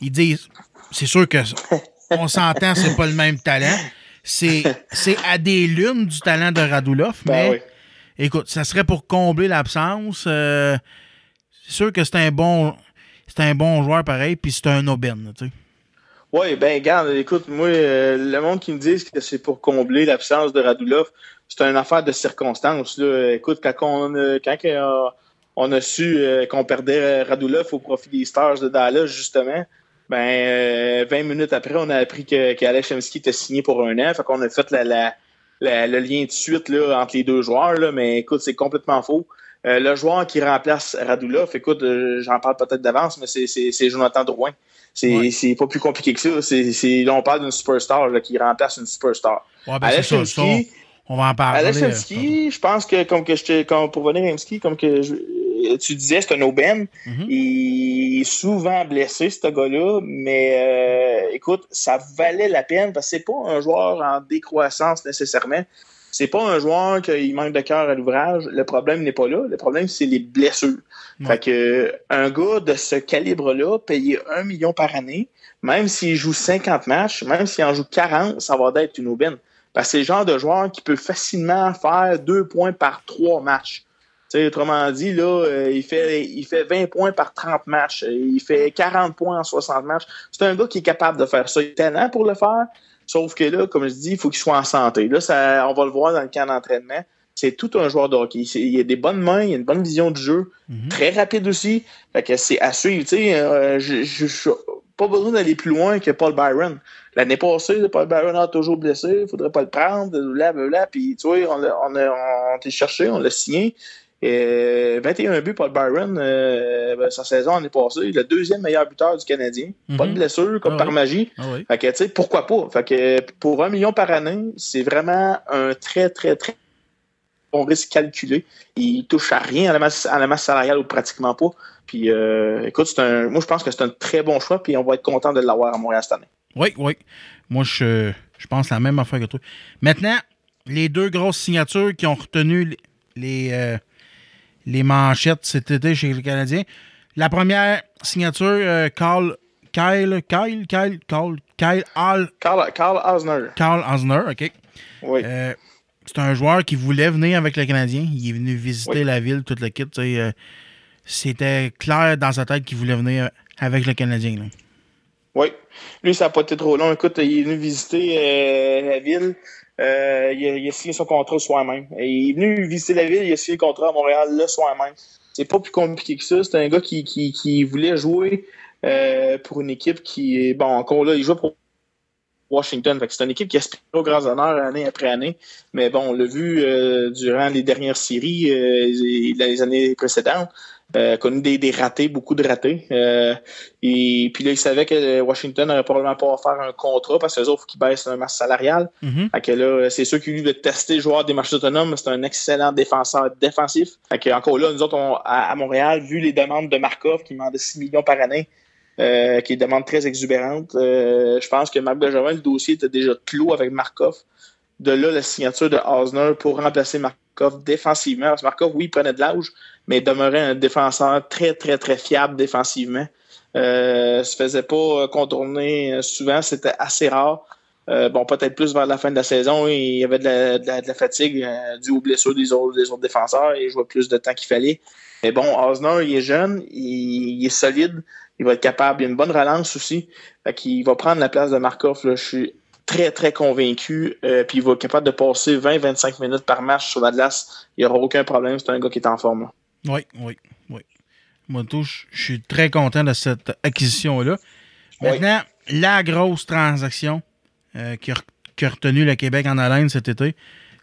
Ils disent, c'est sûr que on s'entend, c'est pas le même talent. C'est c'est à des lunes du talent de Radulov, Ben mais oui. écoute, ça serait pour combler l'absence. euh, c'est sûr que c'est un bon c'est un bon joueur pareil, puis c'est un aubaine, tu sais. Oui, ben, regarde, écoute, moi, euh, le monde qui me dit que c'est pour combler l'absence de Radulov, c'est une affaire de circonstance. Là. Écoute, quand on, a- quand euh, on a su euh, qu'on perdait euh, Radulov au profit des Stars de Dallas, justement, ben, euh, 20 minutes après, on a appris que, était signé pour un an. Fait qu'on a fait la, la, la- le lien de suite là, entre les deux joueurs. Là, mais écoute, c'est complètement faux. Euh, le joueur qui remplace Radulov, écoute, euh, j'en parle peut-être d'avance, mais c'est, c'est, c'est Jonathan Drouin. C'est, c'est pas plus compliqué que ça. C'est, là, on parle d'une superstar là, qui remplace une superstar. Ouais, ben, on, va en parler. euh, Alechemski, je pense que comme que je te, comme pour venir à comme que je- tu disais, c'est un aubaine. Mhm. Il est souvent blessé, ce gars-là, mais euh, écoute, ça valait la peine parce que c'est pas un joueur en décroissance nécessairement. C'est pas un joueur qui manque de cœur à l'ouvrage. Le problème n'est pas là. Le problème, c'est les blessures. Fait que un gars de ce calibre-là, payé un million par année, même s'il joue 50 matchs, même s'il en joue 40, ça va être une aubaine. Parce que c'est le genre de joueur qui peut facilement faire deux points par trois matchs. Autrement dit, là, euh, il, fait, il fait 20 points par 30 matchs. Il fait 40 points en 60 matchs. C'est un gars qui est capable de faire ça. Il a talent pour le faire. Sauf que là, comme je dis, il faut qu'il soit en santé. Là, ça, on va le voir dans le camp d'entraînement. C'est tout un joueur de hockey. Il a des bonnes mains, il a une bonne vision du jeu. Très rapide aussi. Fait que c'est à suivre. Euh, je, je, je- pas besoin d'aller plus loin que Paul Byron. L'année passée, Paul Byron a toujours blessé, il faudrait pas le prendre, blablabla. Puis, tu vois, on l'a on cherché, on l'a signé. Et 21 buts, Paul Byron, euh, ben, sa saison l'année passée, le deuxième meilleur buteur du Canadien. Pas de Mhm. blessure, comme Ah par oui. magie. Ah oui. Fait que, tu sais, pourquoi pas? Fait que pour un million par année, c'est vraiment un très, très, très bon risque calculé. Il touche à rien à la masse, à la masse salariale ou pratiquement pas. Puis, euh, écoute, c'est un, moi, je pense que c'est un très bon choix, puis on va être content de l'avoir à Montréal cette année. Oui, oui. Moi, je, je pense la même affaire que toi. Maintenant, les deux grosses signatures qui ont retenu les, les, euh, les manchettes cet été chez les Canadiens. La première signature, euh, Carl, Kyle, Kyle, Kyle, Kyle, Kyle, Hall, Carl, Carl Osner. Carl Osner, OK. Oui. Euh, c'est un joueur qui voulait venir avec le Canadien. Il est venu visiter Oui. la ville, tu sais, euh, C'était clair dans sa tête qu'il voulait venir avec le Canadien. là. Oui. Lui, ça n'a pas été trop long. Écoute, il est venu visiter euh, la ville. Euh, il, a, signé son contrat le soir même. Il est venu visiter la ville, il a signé le contrat à Montréal le soir même. C'est pas plus compliqué que ça. C'est un gars qui, voulait jouer euh, pour une équipe qui est. Bon, encore là, il joue pour Washington. C'est une équipe qui aspire aux grands honneurs année après année. Mais bon, on l'a vu euh, durant les dernières séries, et les années précédentes. Euh, connu des, des ratés, beaucoup de ratés. Euh, et puis là, il savait que Washington n'aurait probablement pas offert un contrat parce que les autres, faut qu'ils baissent la masse salariale. Mhm. Fait que là, c'est sûr qu'il lui de tester le joueur des marchés autonomes, c'est un excellent défenseur défensif. Fait que encore là, nous autres, on- à, à Montréal, vu les demandes de Markov qui demandait 6 millions par année, euh, qui est une demande très exubérante, euh, je pense que Marc Bergevin, le dossier était déjà clos avec Markov. De là, la signature de Osner pour remplacer Markov défensivement. Parce que Markov, oui, il prenait de l'âge, mais demeurait un défenseur très, très, très fiable défensivement. Euh, se faisait pas contourner euh, souvent, c'était assez rare. Euh, bon, peut-être plus vers la fin de la saison, il y avait de la, fatigue euh, due aux blessures des autres, des autres défenseurs et il jouait plus de temps qu'il fallait. Mais bon, Osner, il est jeune, il, il est solide, il va être capable, il a une bonne relance aussi. Fait qu'il va prendre la place de Markov, là, je suis très, très convaincu. Euh, puis il va être capable de passer 20-25 minutes par match sur la glace. Il n'y aura aucun problème, c'est un gars qui est en forme. là. Oui, oui, oui. Moi, tout, je suis très content de cette acquisition-là. Maintenant, la grosse transaction euh, qui, a, qui a retenu le Québec en haleine cet été,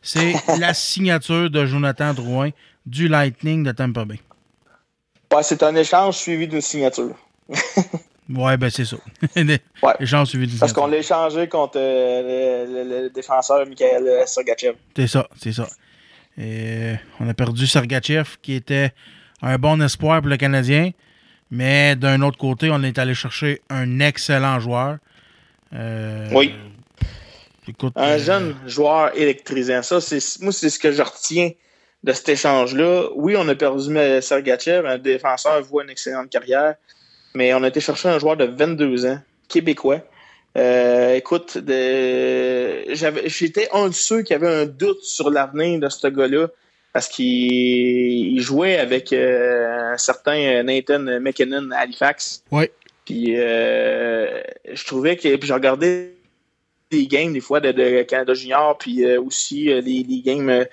c'est la signature de Jonathan Drouin du Lightning de Tampa Bay. Ouais, c'est un échange suivi d'une signature. Ouais, ben c'est ça. Échange suivi d'une Parce qu'on l'a échangé contre euh, le, le- le défenseur Mikhail euh, Sergachev. C'est ça, c'est ça. Et on a perdu Sergachev, qui était un bon espoir pour le Canadien. Mais d'un autre côté, on est allé chercher un excellent joueur. Euh, Oui. Écoute, Un euh, jeune joueur électrisant. Ça, c'est moi, c'est ce que je retiens de cet échange-là. Oui, on a perdu euh, Sergachev, un défenseur voit une excellente carrière, mais on a été chercher un joueur de 22 ans, québécois. Euh, écoute, de... j'avais, j'étais un de ceux qui avait un doute sur l'avenir de ce gars-là parce qu'il il jouait avec euh, un certain Nathan McKinnon à Halifax. Ouais. Puis euh, je trouvais que puis je regardais des games des fois de, de Canada Junior, puis euh, aussi euh, les, les games,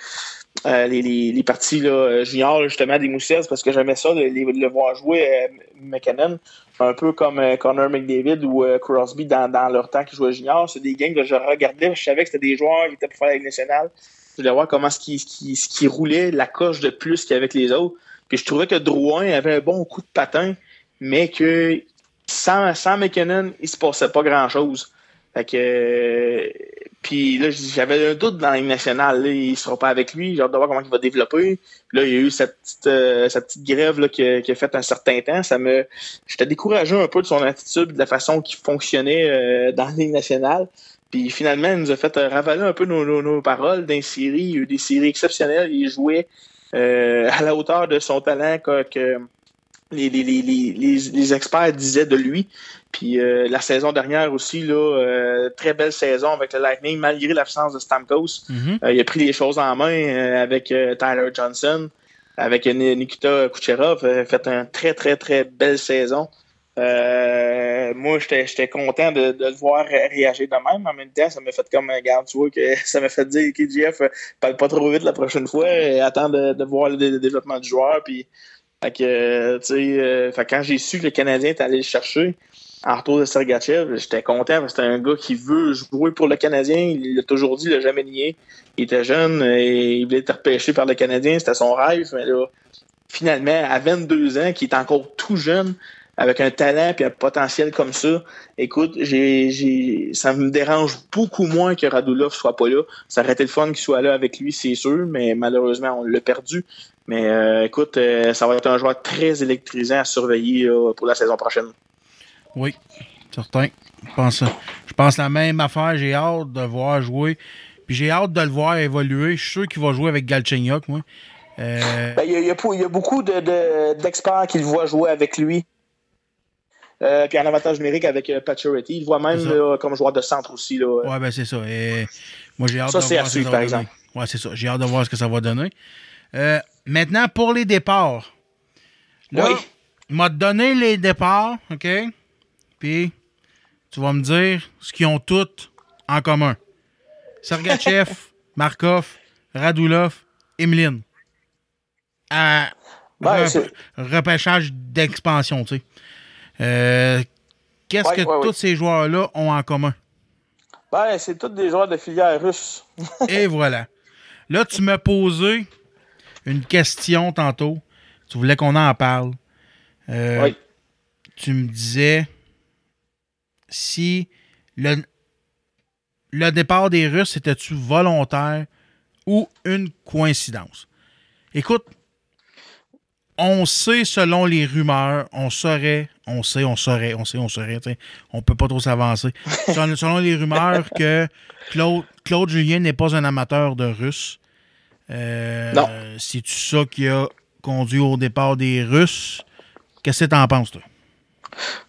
euh, euh, les, parties là, junior justement des Moussets, parce que j'aimais ça de, le voir jouer euh, McKinnon, un peu comme euh, Connor McDavid ou euh, Crosby dans, leur temps qu'ils jouaient junior. C'est des games que je regardais, je savais que c'était des joueurs qui étaient pour faire la Ligue nationale. Je voulais voir comment ce qui roulait la coche de plus qu'avec les autres. Puis je trouvais que Drouin avait un bon coup de patin, mais que sans, sans McKinnon, il se passait pas grand-chose. Fait que puis là j'avais un doute dans la Ligue nationale, là, il sera pas avec lui, j'ai hâte de voir comment il va développer. Puis là il y a eu cette petite euh, cette petite grève là qui, a- qui a fait un certain temps, ça me j'étais découragé un peu de son attitude, de la façon qu'il fonctionnait euh, dans la Ligue nationale. Puis finalement, il nous a fait euh, ravaler un peu nos, nos, nos paroles série. Il y a eu des séries exceptionnelles. Il jouait euh, à la hauteur de son talent que, que les, les, les, les, experts disaient de lui. Puis euh, la saison dernière aussi, là, euh, très belle saison avec le Lightning, malgré l'absence de Stamkos. Mhm. Euh, il a pris les choses en main euh, avec Tyler Johnson, avec Nikita Kucherov, euh, fait une très, très, très belle saison. Euh, moi, j'étais j'étais content de, de le voir ré- réagir de même. En même temps, ça m'a fait comme un garde, tu vois, que ça m'a fait dire, euh, parle pas trop vite la prochaine fois, et attends de, de voir le développement du joueur. Puis, fait que, tu sais, euh, fait quand j'ai su que le Canadien était allé le chercher, en retour de Sergachev, j'étais content parce que c'est un gars qui veut jouer pour le Canadien. Il l'a toujours dit, il l'a jamais nié. Il était jeune et il voulait être repêché par le Canadien, c'était son rêve. Mais là, finalement, à 22 ans, qui est encore tout jeune, avec un talent et un potentiel comme ça, écoute, j'ai, j'ai, ça me dérange beaucoup moins que Radulov soit pas là. Ça aurait été le fun qu'il soit là avec lui, c'est sûr, mais malheureusement, on l'a perdu. Mais euh, écoute, euh, ça va être un joueur très électrisant à surveiller là, pour la saison prochaine. Oui, certain. Je pense, je pense la même affaire. J'ai hâte de le voir jouer. Puis j'ai hâte de le voir évoluer. Je suis sûr qu'il va jouer avec Galchenyuk, moi. Euh, Ben, il, y a, il y a pou- il y a beaucoup de, de- d'experts qui le voient jouer avec lui. Euh, puis en avantage numérique avec euh, Pacioretty. Il le voit même C'est là, comme joueur de centre aussi. Là. ouais, ben c'est ça. Et moi, j'ai hâte Ça, de c'est voir à ce que suivre, ça va par donner. exemple. Ouais, c'est ça. J'ai hâte de voir ce que ça va donner. Euh, maintenant, pour les départs. Là, Oui. il m'a donné les départs, OK? Puis, tu vas me dire ce qu'ils ont tous en commun. Sergachev, Markov, Radulov, Emeline. À Ben, rep- repêchage d'expansion, tu sais. Euh, Qu'est-ce Ouais, que ouais, tous ouais. ces joueurs-là ont en commun? Ben, c'est tous des joueurs de filière russe. Et voilà. Là, tu m'as posé une question tantôt. Tu voulais qu'on en parle. Euh, Oui. Tu me disais si le, le départ des Russes était-tu volontaire ou une coïncidence? Écoute, on sait selon les rumeurs, on saurait, on sait, on saurait, on sait, on saurait, on peut pas trop s'avancer. selon, selon les rumeurs que Claude, Claude Julien n'est pas un amateur de Russes. Euh, Non. C'est-tu ça qui a conduit au départ des Russes? Qu'est-ce que t'en penses, toi?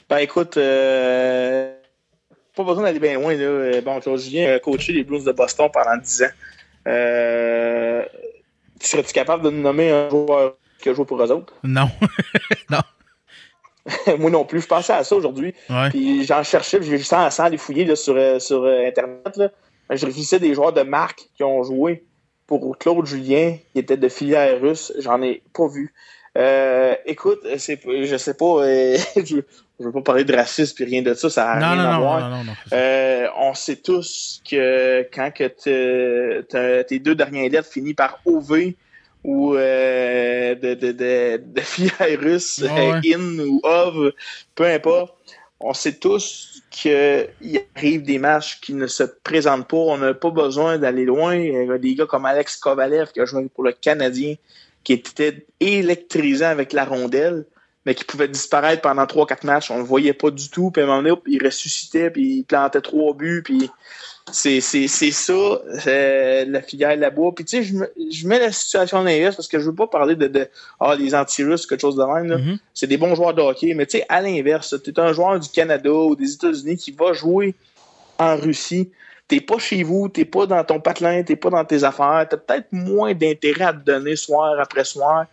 Ben écoute, euh, pas besoin d'aller bien loin. Là. Euh, Bon, Julien a coaché les Blues de Boston pendant 10 ans. Euh, Serais-tu capable de nous nommer un joueur qui a joué pour eux autres? Non. non. Moi non plus. Je pensais à ça aujourd'hui. Ouais. Puis j'en cherchais, puis j'ai sans, sans les fouiller là, sur, sur euh, Internet. Là. Je réfléchissais des joueurs de marque qui ont joué pour Claude Julien, qui était de filière russe. J'en ai pas vu. Euh, écoute, c'est, je sais pas, euh, je, je veux pas parler de racisme puis rien de ça, ça a Non, rien non, à non, voir. Euh, on sait tous que quand que te- te- tes deux dernières lettres finissent par OV ou de, de, de, de filière russe, ouais. in ou ov, peu importe, on sait tous qu'il arrive des matchs qui ne se présentent pas. On n'a pas besoin d'aller loin. Il y a des gars comme Alex Kovalev qui a joué pour le Canadien, qui était électrisant avec la rondelle mais qui pouvait disparaître pendant 3-4 matchs. On le voyait pas du tout. Puis à un moment donné, il ressuscitait, puis il plantait trois buts. Puis c'est, c'est, c'est ça, c'est la filière là-bas. Puis tu sais, je, me, je mets la situation en inverse parce que je veux pas parler de, de ah, les anti-russes, quelque chose de même. là. Mhm. C'est des bons joueurs de hockey. Mais tu sais, à l'inverse, tu es un joueur du Canada ou des États-Unis qui va jouer en Russie. T'es pas chez vous, t'es pas dans ton patelin, t'es pas dans tes affaires. T'as peut-être moins d'intérêt à te donner soir après soir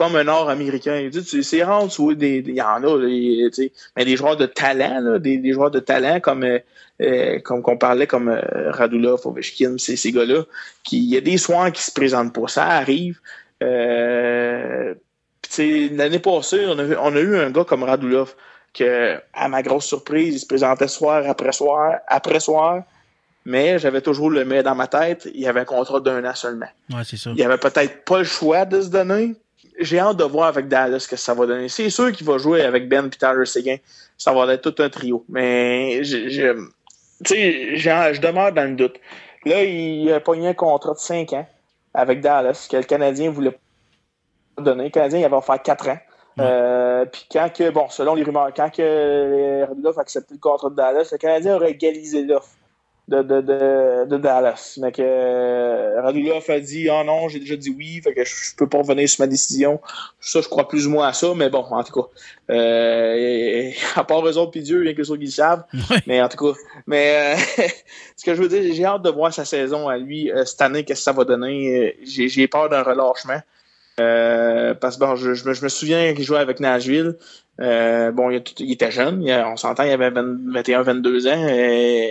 comme un Nord-Américain. Il dit, tu- C'est rare, tu vois, des, des- il y en a, sais, mais des joueurs de talent, là, des, des joueurs de talent comme euh, euh, comme qu'on parlait comme euh, Radulov, Ovechkin, ces, ces gars-là, qui il y a des soirs qui se présentent pas. Ça arrive. Euh, l'année passée, on a, on a eu un gars comme Radulov que, à ma grosse surprise, il se présentait soir après soir après soir, mais j'avais toujours le mais dans ma tête, il y avait un contrat d'un an seulement. Ouais, c'est ça. Il n'y avait peut-être pas le choix de se donner. J'ai hâte de voir avec Dallas ce que ça va donner. C'est sûr qu'il va jouer avec Ben et Tyler Seguin. Ça va être tout un trio. Mais je, je, je demeure dans le doute. Là, il a pogné un contrat de 5 ans avec Dallas que le Canadien voulait donner. Le Canadien, il va faire 4 ans. Euh, puis quand que, bon, selon les rumeurs, quand que euh, Radulov a accepté le contrat de Dallas, le Canadien aurait égalisé l'offre de, de, de, de Dallas. Mais que euh, Radulov a dit Ah non, j'ai déjà dit oui, fait que je, peux pas revenir sur ma décision. Ça, je crois plus ou moins à ça, mais bon, en tout cas. Euh, et- à part eux autres puis Dieu, rien que ceux qui le savent. Mais en tout cas. Mais euh, ce que je veux dire, j'ai hâte de voir sa saison à lui euh, cette année, qu'est-ce que ça va donner. J'ai j'ai peur d'un relâchement. Euh, parce que bon, je, je me, je me souviens qu'il jouait avec Nashville. Euh, bon, il, était jeune, on s'entend, il avait 21-22 ans. euh,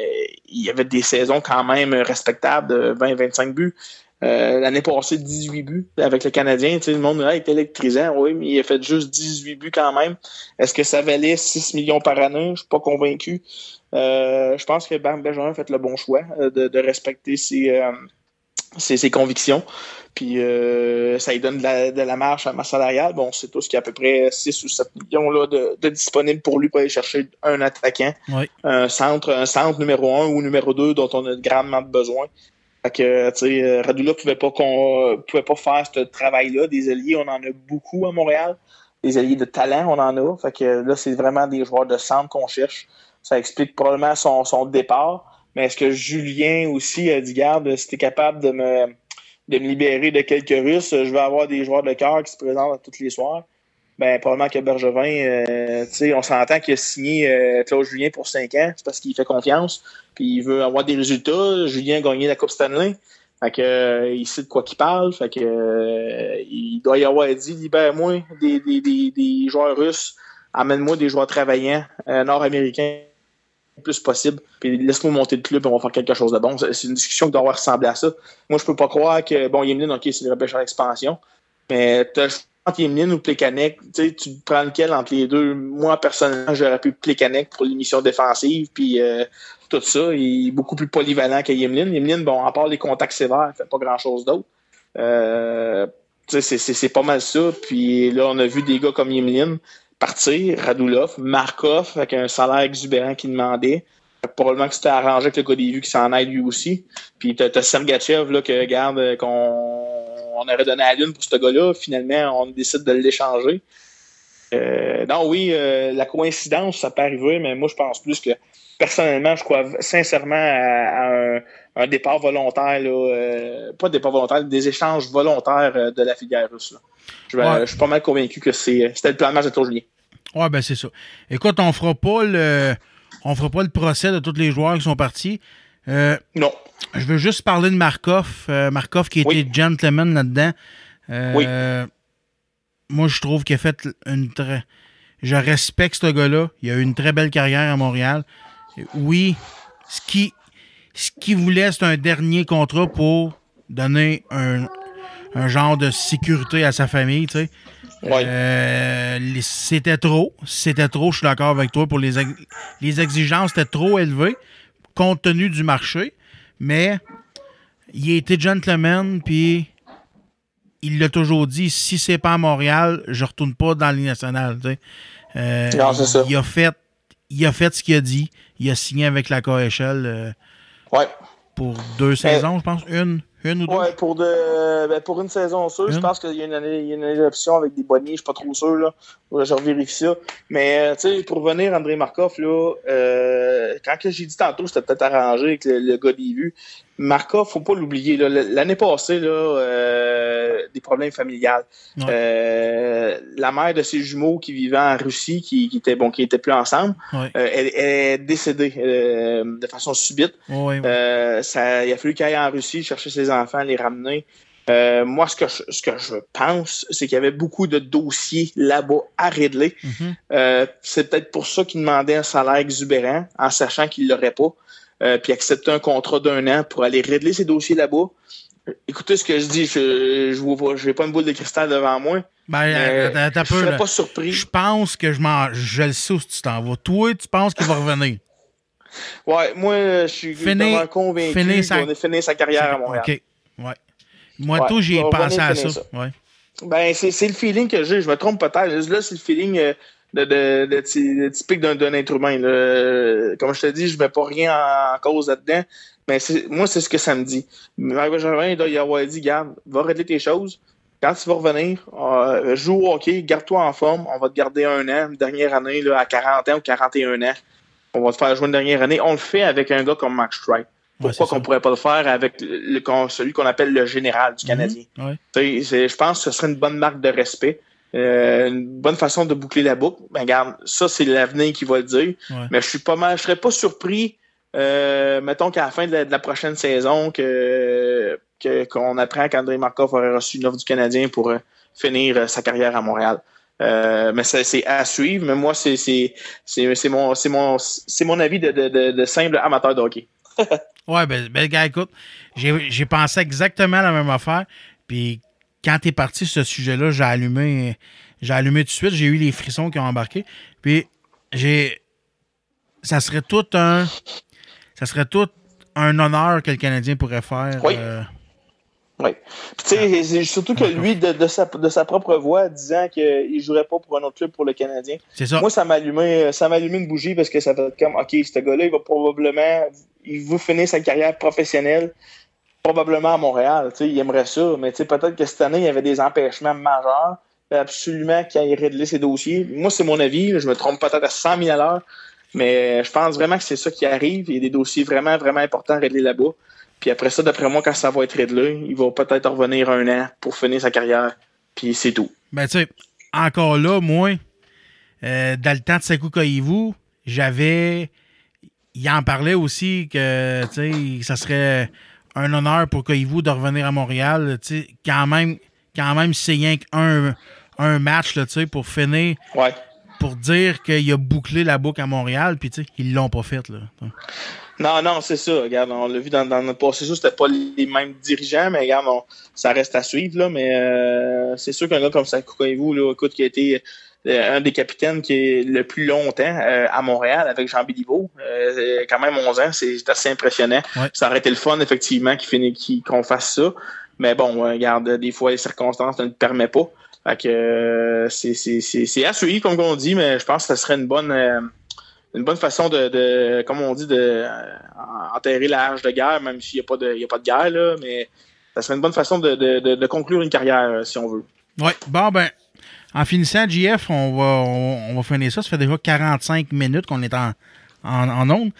il avait des saisons quand même respectables de 20-25 buts. Euh, L'année passée, 18 buts avec le Canadien. Tu sais, le monde là, est électrisant. Oui, mais il a fait juste 18 buts quand même. Est-ce que ça valait 6 millions par année? Je suis pas convaincu. Euh, je pense que Bam Benjamin a fait le bon choix euh, de, de respecter ses, euh, ses, ses convictions. Puis euh, ça lui donne de la, de la marge à masse salariale. Bon, on sait tous qu'il y a à peu près 6 ou 7 millions là, de, de disponibles pour lui pour aller chercher un attaquant, Oui. un centre, un centre numéro 1 ou numéro 2 dont on a grandement besoin. Fait que, tu sais, euh, Radula pouvait pas qu'on pouvait pas faire ce travail-là. Des alliés, on en a beaucoup à Montréal. Des alliés de talent, on en a. Fait que là, c'est vraiment des joueurs de centre qu'on cherche. Ça explique probablement son, son départ. Mais est-ce que Julien aussi a dit, garde, si t'es capable de me, de me libérer de quelques Russes, je vais avoir des joueurs de cœur qui se présentent tous les soirs. Ben, probablement que Bergevin, euh, on s'entend qu'il a signé euh, Claude Julien pour 5 ans, c'est parce qu'il fait confiance, puis il veut avoir des résultats. Julien a gagné la Coupe Stanley. Fait que, euh, il sait de quoi qu'il parle. Fait que, euh, il doit y avoir dit, libère-moi des, des, des, des joueurs russes, amène-moi des joueurs travaillants nord-américains le plus possible. Puis laisse-moi monter le club et on va faire quelque chose de bon. C'est une discussion qui doit avoir ressemblé à ça. Moi, je peux pas croire que, bon, Yemlin, OK, c'est le repêcheur d'expansion, mais t'as le choix entre Yemlin ou Plekanec. Tu prends lequel entre les deux? Moi, personnellement, j'aurais pu Plekanec pour l'émission défensive, puis euh, tout ça. Il est beaucoup plus polyvalent que Yemlin. Yemlin, bon, à part les contacts sévères, il fait pas grand-chose d'autre. Euh, c'est pas mal ça. Puis là, on a vu des gars comme Yemlin partir, Radulov, Markov, avec un salaire exubérant qu'il demandait. Probablement que c'était arrangé avec le gars des vues qui s'en aille lui aussi. Puis t'as t'as Sergachev là, que garde qu'on on aurait donné à lune pour ce gars-là. Finalement, on décide de l'échanger. Euh, non, oui, euh, la coïncidence, ça peut arriver, mais moi, je pense plus que personnellement, je crois sincèrement à, à un, un départ volontaire, là, euh, pas départ volontaire, des échanges volontaires euh, de la filière russe. là. Je, vais- Ouais. je suis pas mal convaincu que c'est- c'était le plan de match de Claude Julien. Ouais, ben c'est ça. Écoute, on fera pas le. On fera pas le procès de tous les joueurs qui sont partis. Euh, non. Je veux juste parler de Markov. Euh, Markov qui était gentleman là-dedans. Euh, Moi, je trouve qu'il a fait une très. Je respecte ce gars-là. Il a eu une très belle carrière à Montréal. Oui, ce qui, ce qu'il voulait, c'est un dernier contrat pour donner un, un genre de sécurité à sa famille, tu sais. Euh, c'était trop. C'était trop, je suis d'accord avec toi. Pour les, ex- les exigences, c'était trop élevé compte tenu du marché. Mais il a été gentleman, puis il l'a toujours dit si c'est pas à Montréal, je retourne pas dans nationale. sais. Euh, Non, c'est ça. Il a fait, il a fait ce qu'il a dit. Il a signé avec la KHL euh, Ouais. pour deux saisons, je pense. Une, une ou deux? Ouais, pour, de, ben, pour une saison sûre, je pense qu'il y a une année, il y a une avec des bonnets, je suis pas trop sûr, là. Je revérifie ça. Mais, euh, tu sais, pour revenir, André Markov, là, euh, quand que j'ai dit tantôt, c'était peut-être arrangé avec le, le gars des vues. Markov, faut pas l'oublier. L'année passée, là, euh, des problèmes familiales. Ouais. Euh, la mère de ses jumeaux qui vivaient en Russie, qui, qui étaient, bon, qui étaient plus ensemble, Ouais. euh, elle, elle est décédée, de façon subite. Ouais. Euh, ça, il a fallu qu'il aille en Russie chercher ses enfants, les ramener. Euh, moi, ce que je, ce que je pense, c'est qu'il y avait beaucoup de dossiers là-bas à régler. Mhm. Euh, c'est peut-être pour ça qu'il demandait un salaire exubérant, en sachant qu'il l'aurait pas, euh, puis accepter un contrat d'un an pour aller régler ces dossiers là-bas. Écoutez ce que je dis, je je vois pas, une boule de cristal devant moi. Ben, un je serais pas surpris. Je pense que je m'en. Je le sais où tu t'en vas. Toi, tu penses qu'il va revenir? Ouais, moi, je suis vraiment convaincu sa- va finir sa carrière à Montréal. OK. Ouais. Moi, Ouais, tout, j'y ai pensé à ça. ça. Ouais. Ben, c'est c'est le feeling que j'ai. Je me trompe peut-être. Là, c'est le feeling euh, de, de, de, ty- de typique d'un être humain. là. Comme je te dis, je mets pas rien en, en cause là-dedans. Mais moi, c'est ce que ça me dit. Marie Benjamin, il avoir dit, garde, va régler tes choses. Quand tu vas revenir, euh, joue au hockey, garde-toi en forme. On va te garder un an, une dernière année, là, à 40 ans ou 41 ans. On va te faire jouer une dernière année. On le fait avec un gars comme Max Strike. Pourquoi c'est qu'on pourrait pas le faire avec le, le- qu'on- celui qu'on appelle le général du Canadien? Ouais. Sais, c'est- Je pense que ce serait une bonne marque de respect. Euh, une bonne façon de boucler la boucle. Ben, regarde, ça, c'est l'avenir qui va le dire. Ouais. Mais je suis pas mal, je serais pas surpris, euh, mettons qu'à la fin de la, de la prochaine saison, que qu'on apprend qu'André Markov aurait reçu une offre du Canadien pour euh, finir sa carrière à Montréal. Mais c'est à suivre. Mais moi, c'est c'est c'est c'est mon c'est mon c'est mon avis de, de, de, de simple amateur de hockey. Ouais, ben, ben gars, écoute, j'ai j'ai pensé exactement la même affaire. Puis quand t'es parti sur ce sujet-là, j'ai allumé, j'ai allumé tout de suite. J'ai eu les frissons qui ont embarqué. Puis j'ai. Ça serait tout un. Ça serait tout un honneur que le Canadien pourrait faire. Oui. euh, Oui. Puis tu sais, c'est surtout que lui, de, de, sa, de sa propre voix, disant qu'il ne jouerait pas pour un autre club pour le Canadien. C'est ça. Moi, ça m'a allumé, ça m'a allumé une bougie parce que ça fait comme, OK, ce gars-là, il va probablement, il veut finir sa carrière professionnelle, probablement à Montréal. Il aimerait ça, mais peut-être que cette année, il y avait des empêchements majeurs. Absolument qu'il aille régler ses dossiers. Moi, c'est mon avis. Je me trompe peut-être à 100 000 à l'heure, mais je pense vraiment que c'est ça qui arrive. Il y a des dossiers vraiment, vraiment importants à régler là-bas. Puis après ça, d'après moi, quand ça va être réglé, il va peut-être revenir un an pour finir sa carrière. Puis c'est tout. Ben, tu sais, encore là, moi, euh, dans le temps de Sekou j'avais. Il en parlait aussi que, tu sais, ça serait un honneur pour Koivu de revenir à Montréal. Quand même, quand même, c'est rien qu'un un match, là, pour finir. Ouais. Pour dire qu'il a bouclé la boucle à Montréal, puis, ils l'ont pas fait, là. Non, non, c'est ça. Regarde, on l'a vu dans, dans notre passé, c'était pas les mêmes dirigeants, mais regarde, on- ça reste à suivre, là. Mais euh, c'est sûr qu'un gars comme ça, vous là, écoute, qui a été un des capitaines qui est le plus longtemps euh, à Montréal avec Jean Béliveau, euh, quand même 11 ans, c'est assez impressionnant. Ouais. Ça aurait été le fun, effectivement, qu'on fasse ça. Mais bon, euh, regarde, des fois, les circonstances ne le permettent pas. Fait que euh, c'est- à suivre, comme on dit, mais je pense que ça serait une bonne. euh, une bonne façon de, de comme on dit, de euh, enterrer hache de guerre, même s'il n'y a, pas de- il y a pas de guerre, là, mais ça serait une bonne façon de, de- conclure une carrière, euh, si on veut. Ouais, bon, ben, en finissant, JF, on va, on, on va finir ça. Ça fait déjà 45 minutes qu'on est en, en, en onde.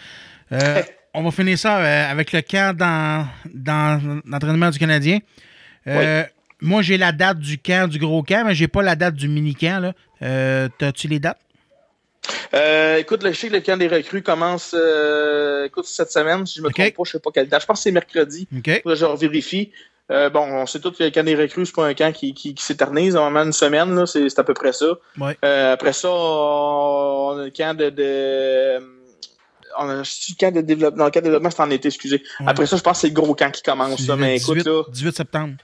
Euh, on va finir ça euh, avec le camp dans, dans l'entraînement du Canadien. Euh, Moi, j'ai la date du camp, du gros camp, mais j'ai pas la date du mini-camp. T'as-tu les dates? Euh, écoute, le, je sais que le camp des recrues commence euh, écoute, cette semaine, si je me trompe pas, je sais pas quelle date. Je pense que c'est mercredi. OK. Là, je vérifie. Euh, bon, on sait tous que le camp des recrues, c'est pas un camp qui, qui, qui s'éternise. Normalement, une semaine, là, c'est, c'est à peu près ça. Ouais. Euh, après ça, on a le camp de. de le camp de développement. Non, le camp de développement, c'est en été, excusez. Ouais. Après ça, je pense que c'est le gros camp qui commence. Ça, mais 18, écoute, là, 18 septembre.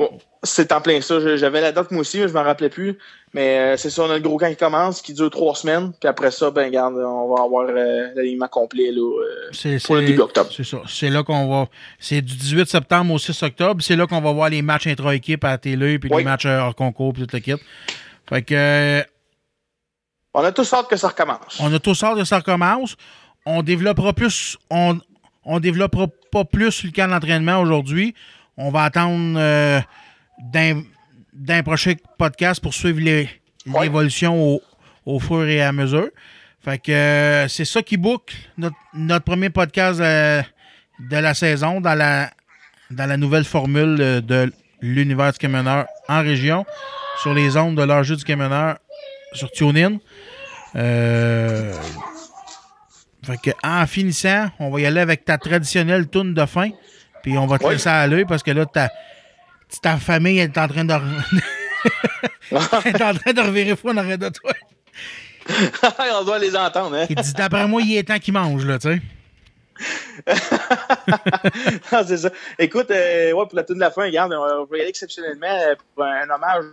c'est en plein ça. J'avais la date moi aussi, mais je m'en rappelais plus. Mais euh, c'est ça, on a le gros camp qui commence, qui dure trois semaines. Puis après ça, ben regarde, on va avoir euh, l'alignement complet là, euh, pour le début octobre. C'est ça. C'est là qu'on va. C'est du 18 septembre au 6 octobre. C'est là qu'on va voir les matchs intra-équipe à la télé, puis Oui. les matchs euh, hors concours, puis toute l'équipe. Fait que. euh, On a tous hâte que ça recommence. On a tous hâte que ça recommence. On développera plus. On, on développera pas plus le camp d'entraînement aujourd'hui. On va attendre euh, d'un, d'un prochain podcast pour suivre les- l'évolution au, au fur et à mesure. Fait que euh, c'est ça qui boucle notre, notre premier podcast euh, de la saison dans la, dans la nouvelle formule de l'univers du camionneur en région sur les ondes de leur jeu du camionneur sur TuneIn. Euh, fait que, en finissant, on va y aller avec ta traditionnelle toune de fin. Puis on va te Oui. laisser aller parce que là, ta, ta famille est en train de. elle est en train de revirer fou en arrière de toi. On doit les entendre, hein? Il dit d'après moi, il est temps qu'il mange, là, tu sais. Ah, c'est ça. Écoute, euh, ouais, pour la tune de la fin, regarde, on va y aller exceptionnellement euh, pour un hommage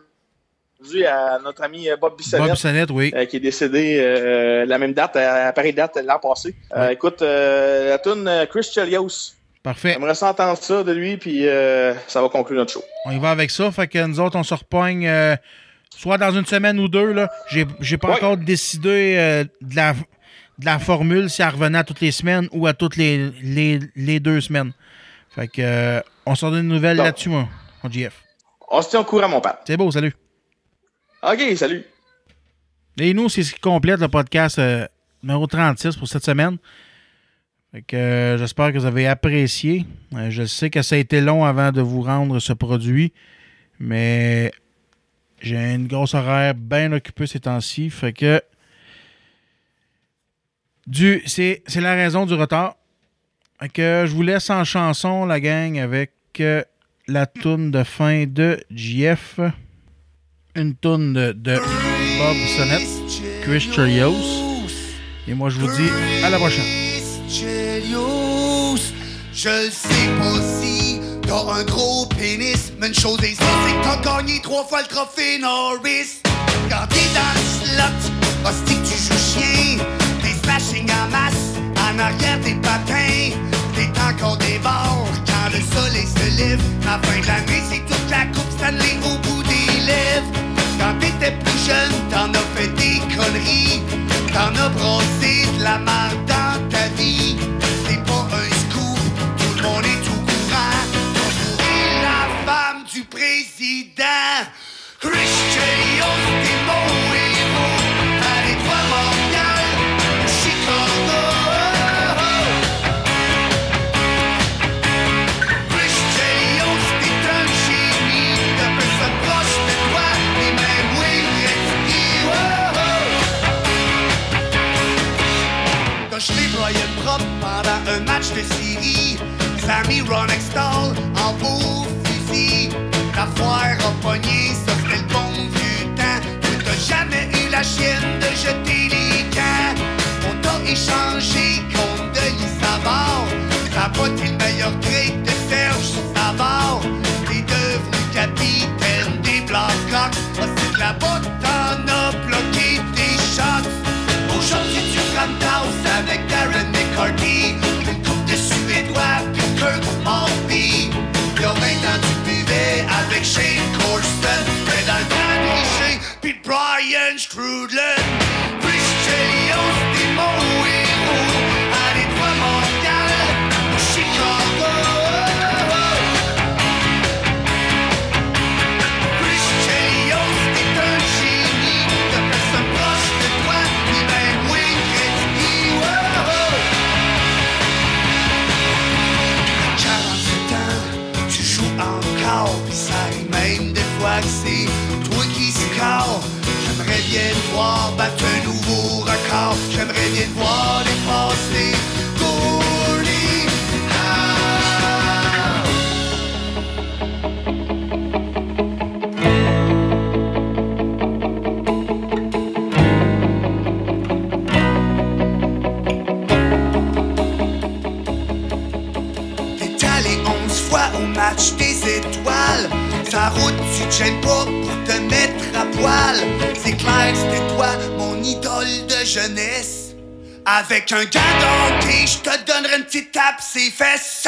à notre ami euh, Bob Bissonnette. Bob Bissonnette, oui. euh, qui est décédé euh, la même date, à, à pareille date l'an passé. Écoute, la tune Chris Chelios. Parfait. J'aimerais ça entendre ça de lui, puis ça va conclure notre show. On y va avec ça. Fait que nous autres, on se repogne soit dans une semaine ou deux. Là. J'ai, j'ai pas Ouais. encore décidé de, la, de la formule si elle revenait à toutes les semaines ou à toutes les, les, les deux semaines. Fait que euh, on sort une nouvelle là-dessus, moi, mon GF. On se tient au courant, mon père. C'est beau, salut. OK, salut. Et nous, c'est ce qui complète le podcast euh, numéro 36 pour cette semaine. Euh, j'espère que vous avez apprécié. Euh, je sais que ça a été long avant de vous rendre ce produit, mais j'ai une grosse horaire bien occupée ces temps-ci. Fait que du, c'est, c'est la raison du retard. Fait que je vous laisse en chanson, la gang, avec euh, la toune de fin de JF. Une toune de, de Bob Sonnette, Chris Cherios. Et moi, je vous dis à la prochaine. Chelios. Je le sais pas si t'as un gros pénis, mais une chose est sûre, c'est que t'as gagné trois fois le trophée Norris. Quand t'es dans le slot, hostie que tu joues chien, des smashing en masse, en arrière des patins, t'es encore des bords quand le soleil se lève. La fin de l'année, c'est toute la coupe Stanley au bout des lèvres. Quand t'étais plus jeune, t'en as fait des conneries. T'en as brossé de la marde dans ta vie. C'est pas un scoop, tout le monde est au courant. T'as la femme du président. T'es jeté Brian propre pendant un match de série. Sammy Ronextall en beau fusil. La foire a pogné, ça c'était le bon vieux temps. Toi, t'as jamais eu la chienne de jeter les camps. On t'a échangé contre Denis Savard. T'as pas le meilleur trade McCarthy. Une coupe de Suédois, puis Kirk Maltby. Y'a 20 ans, tu avec Shane Corson. Mais dans puis Brian. Bien voir battre un nouveau record. J'aimerais bien te voir dépasser Goulet. Ah! T'es allé onze fois au match des étoiles. Sa route, tu te gênes pas mettre à poil. C'est clair c'était toi, mon idole de jeunesse. Avec un gars je te donnerai une petite tape ses fesses.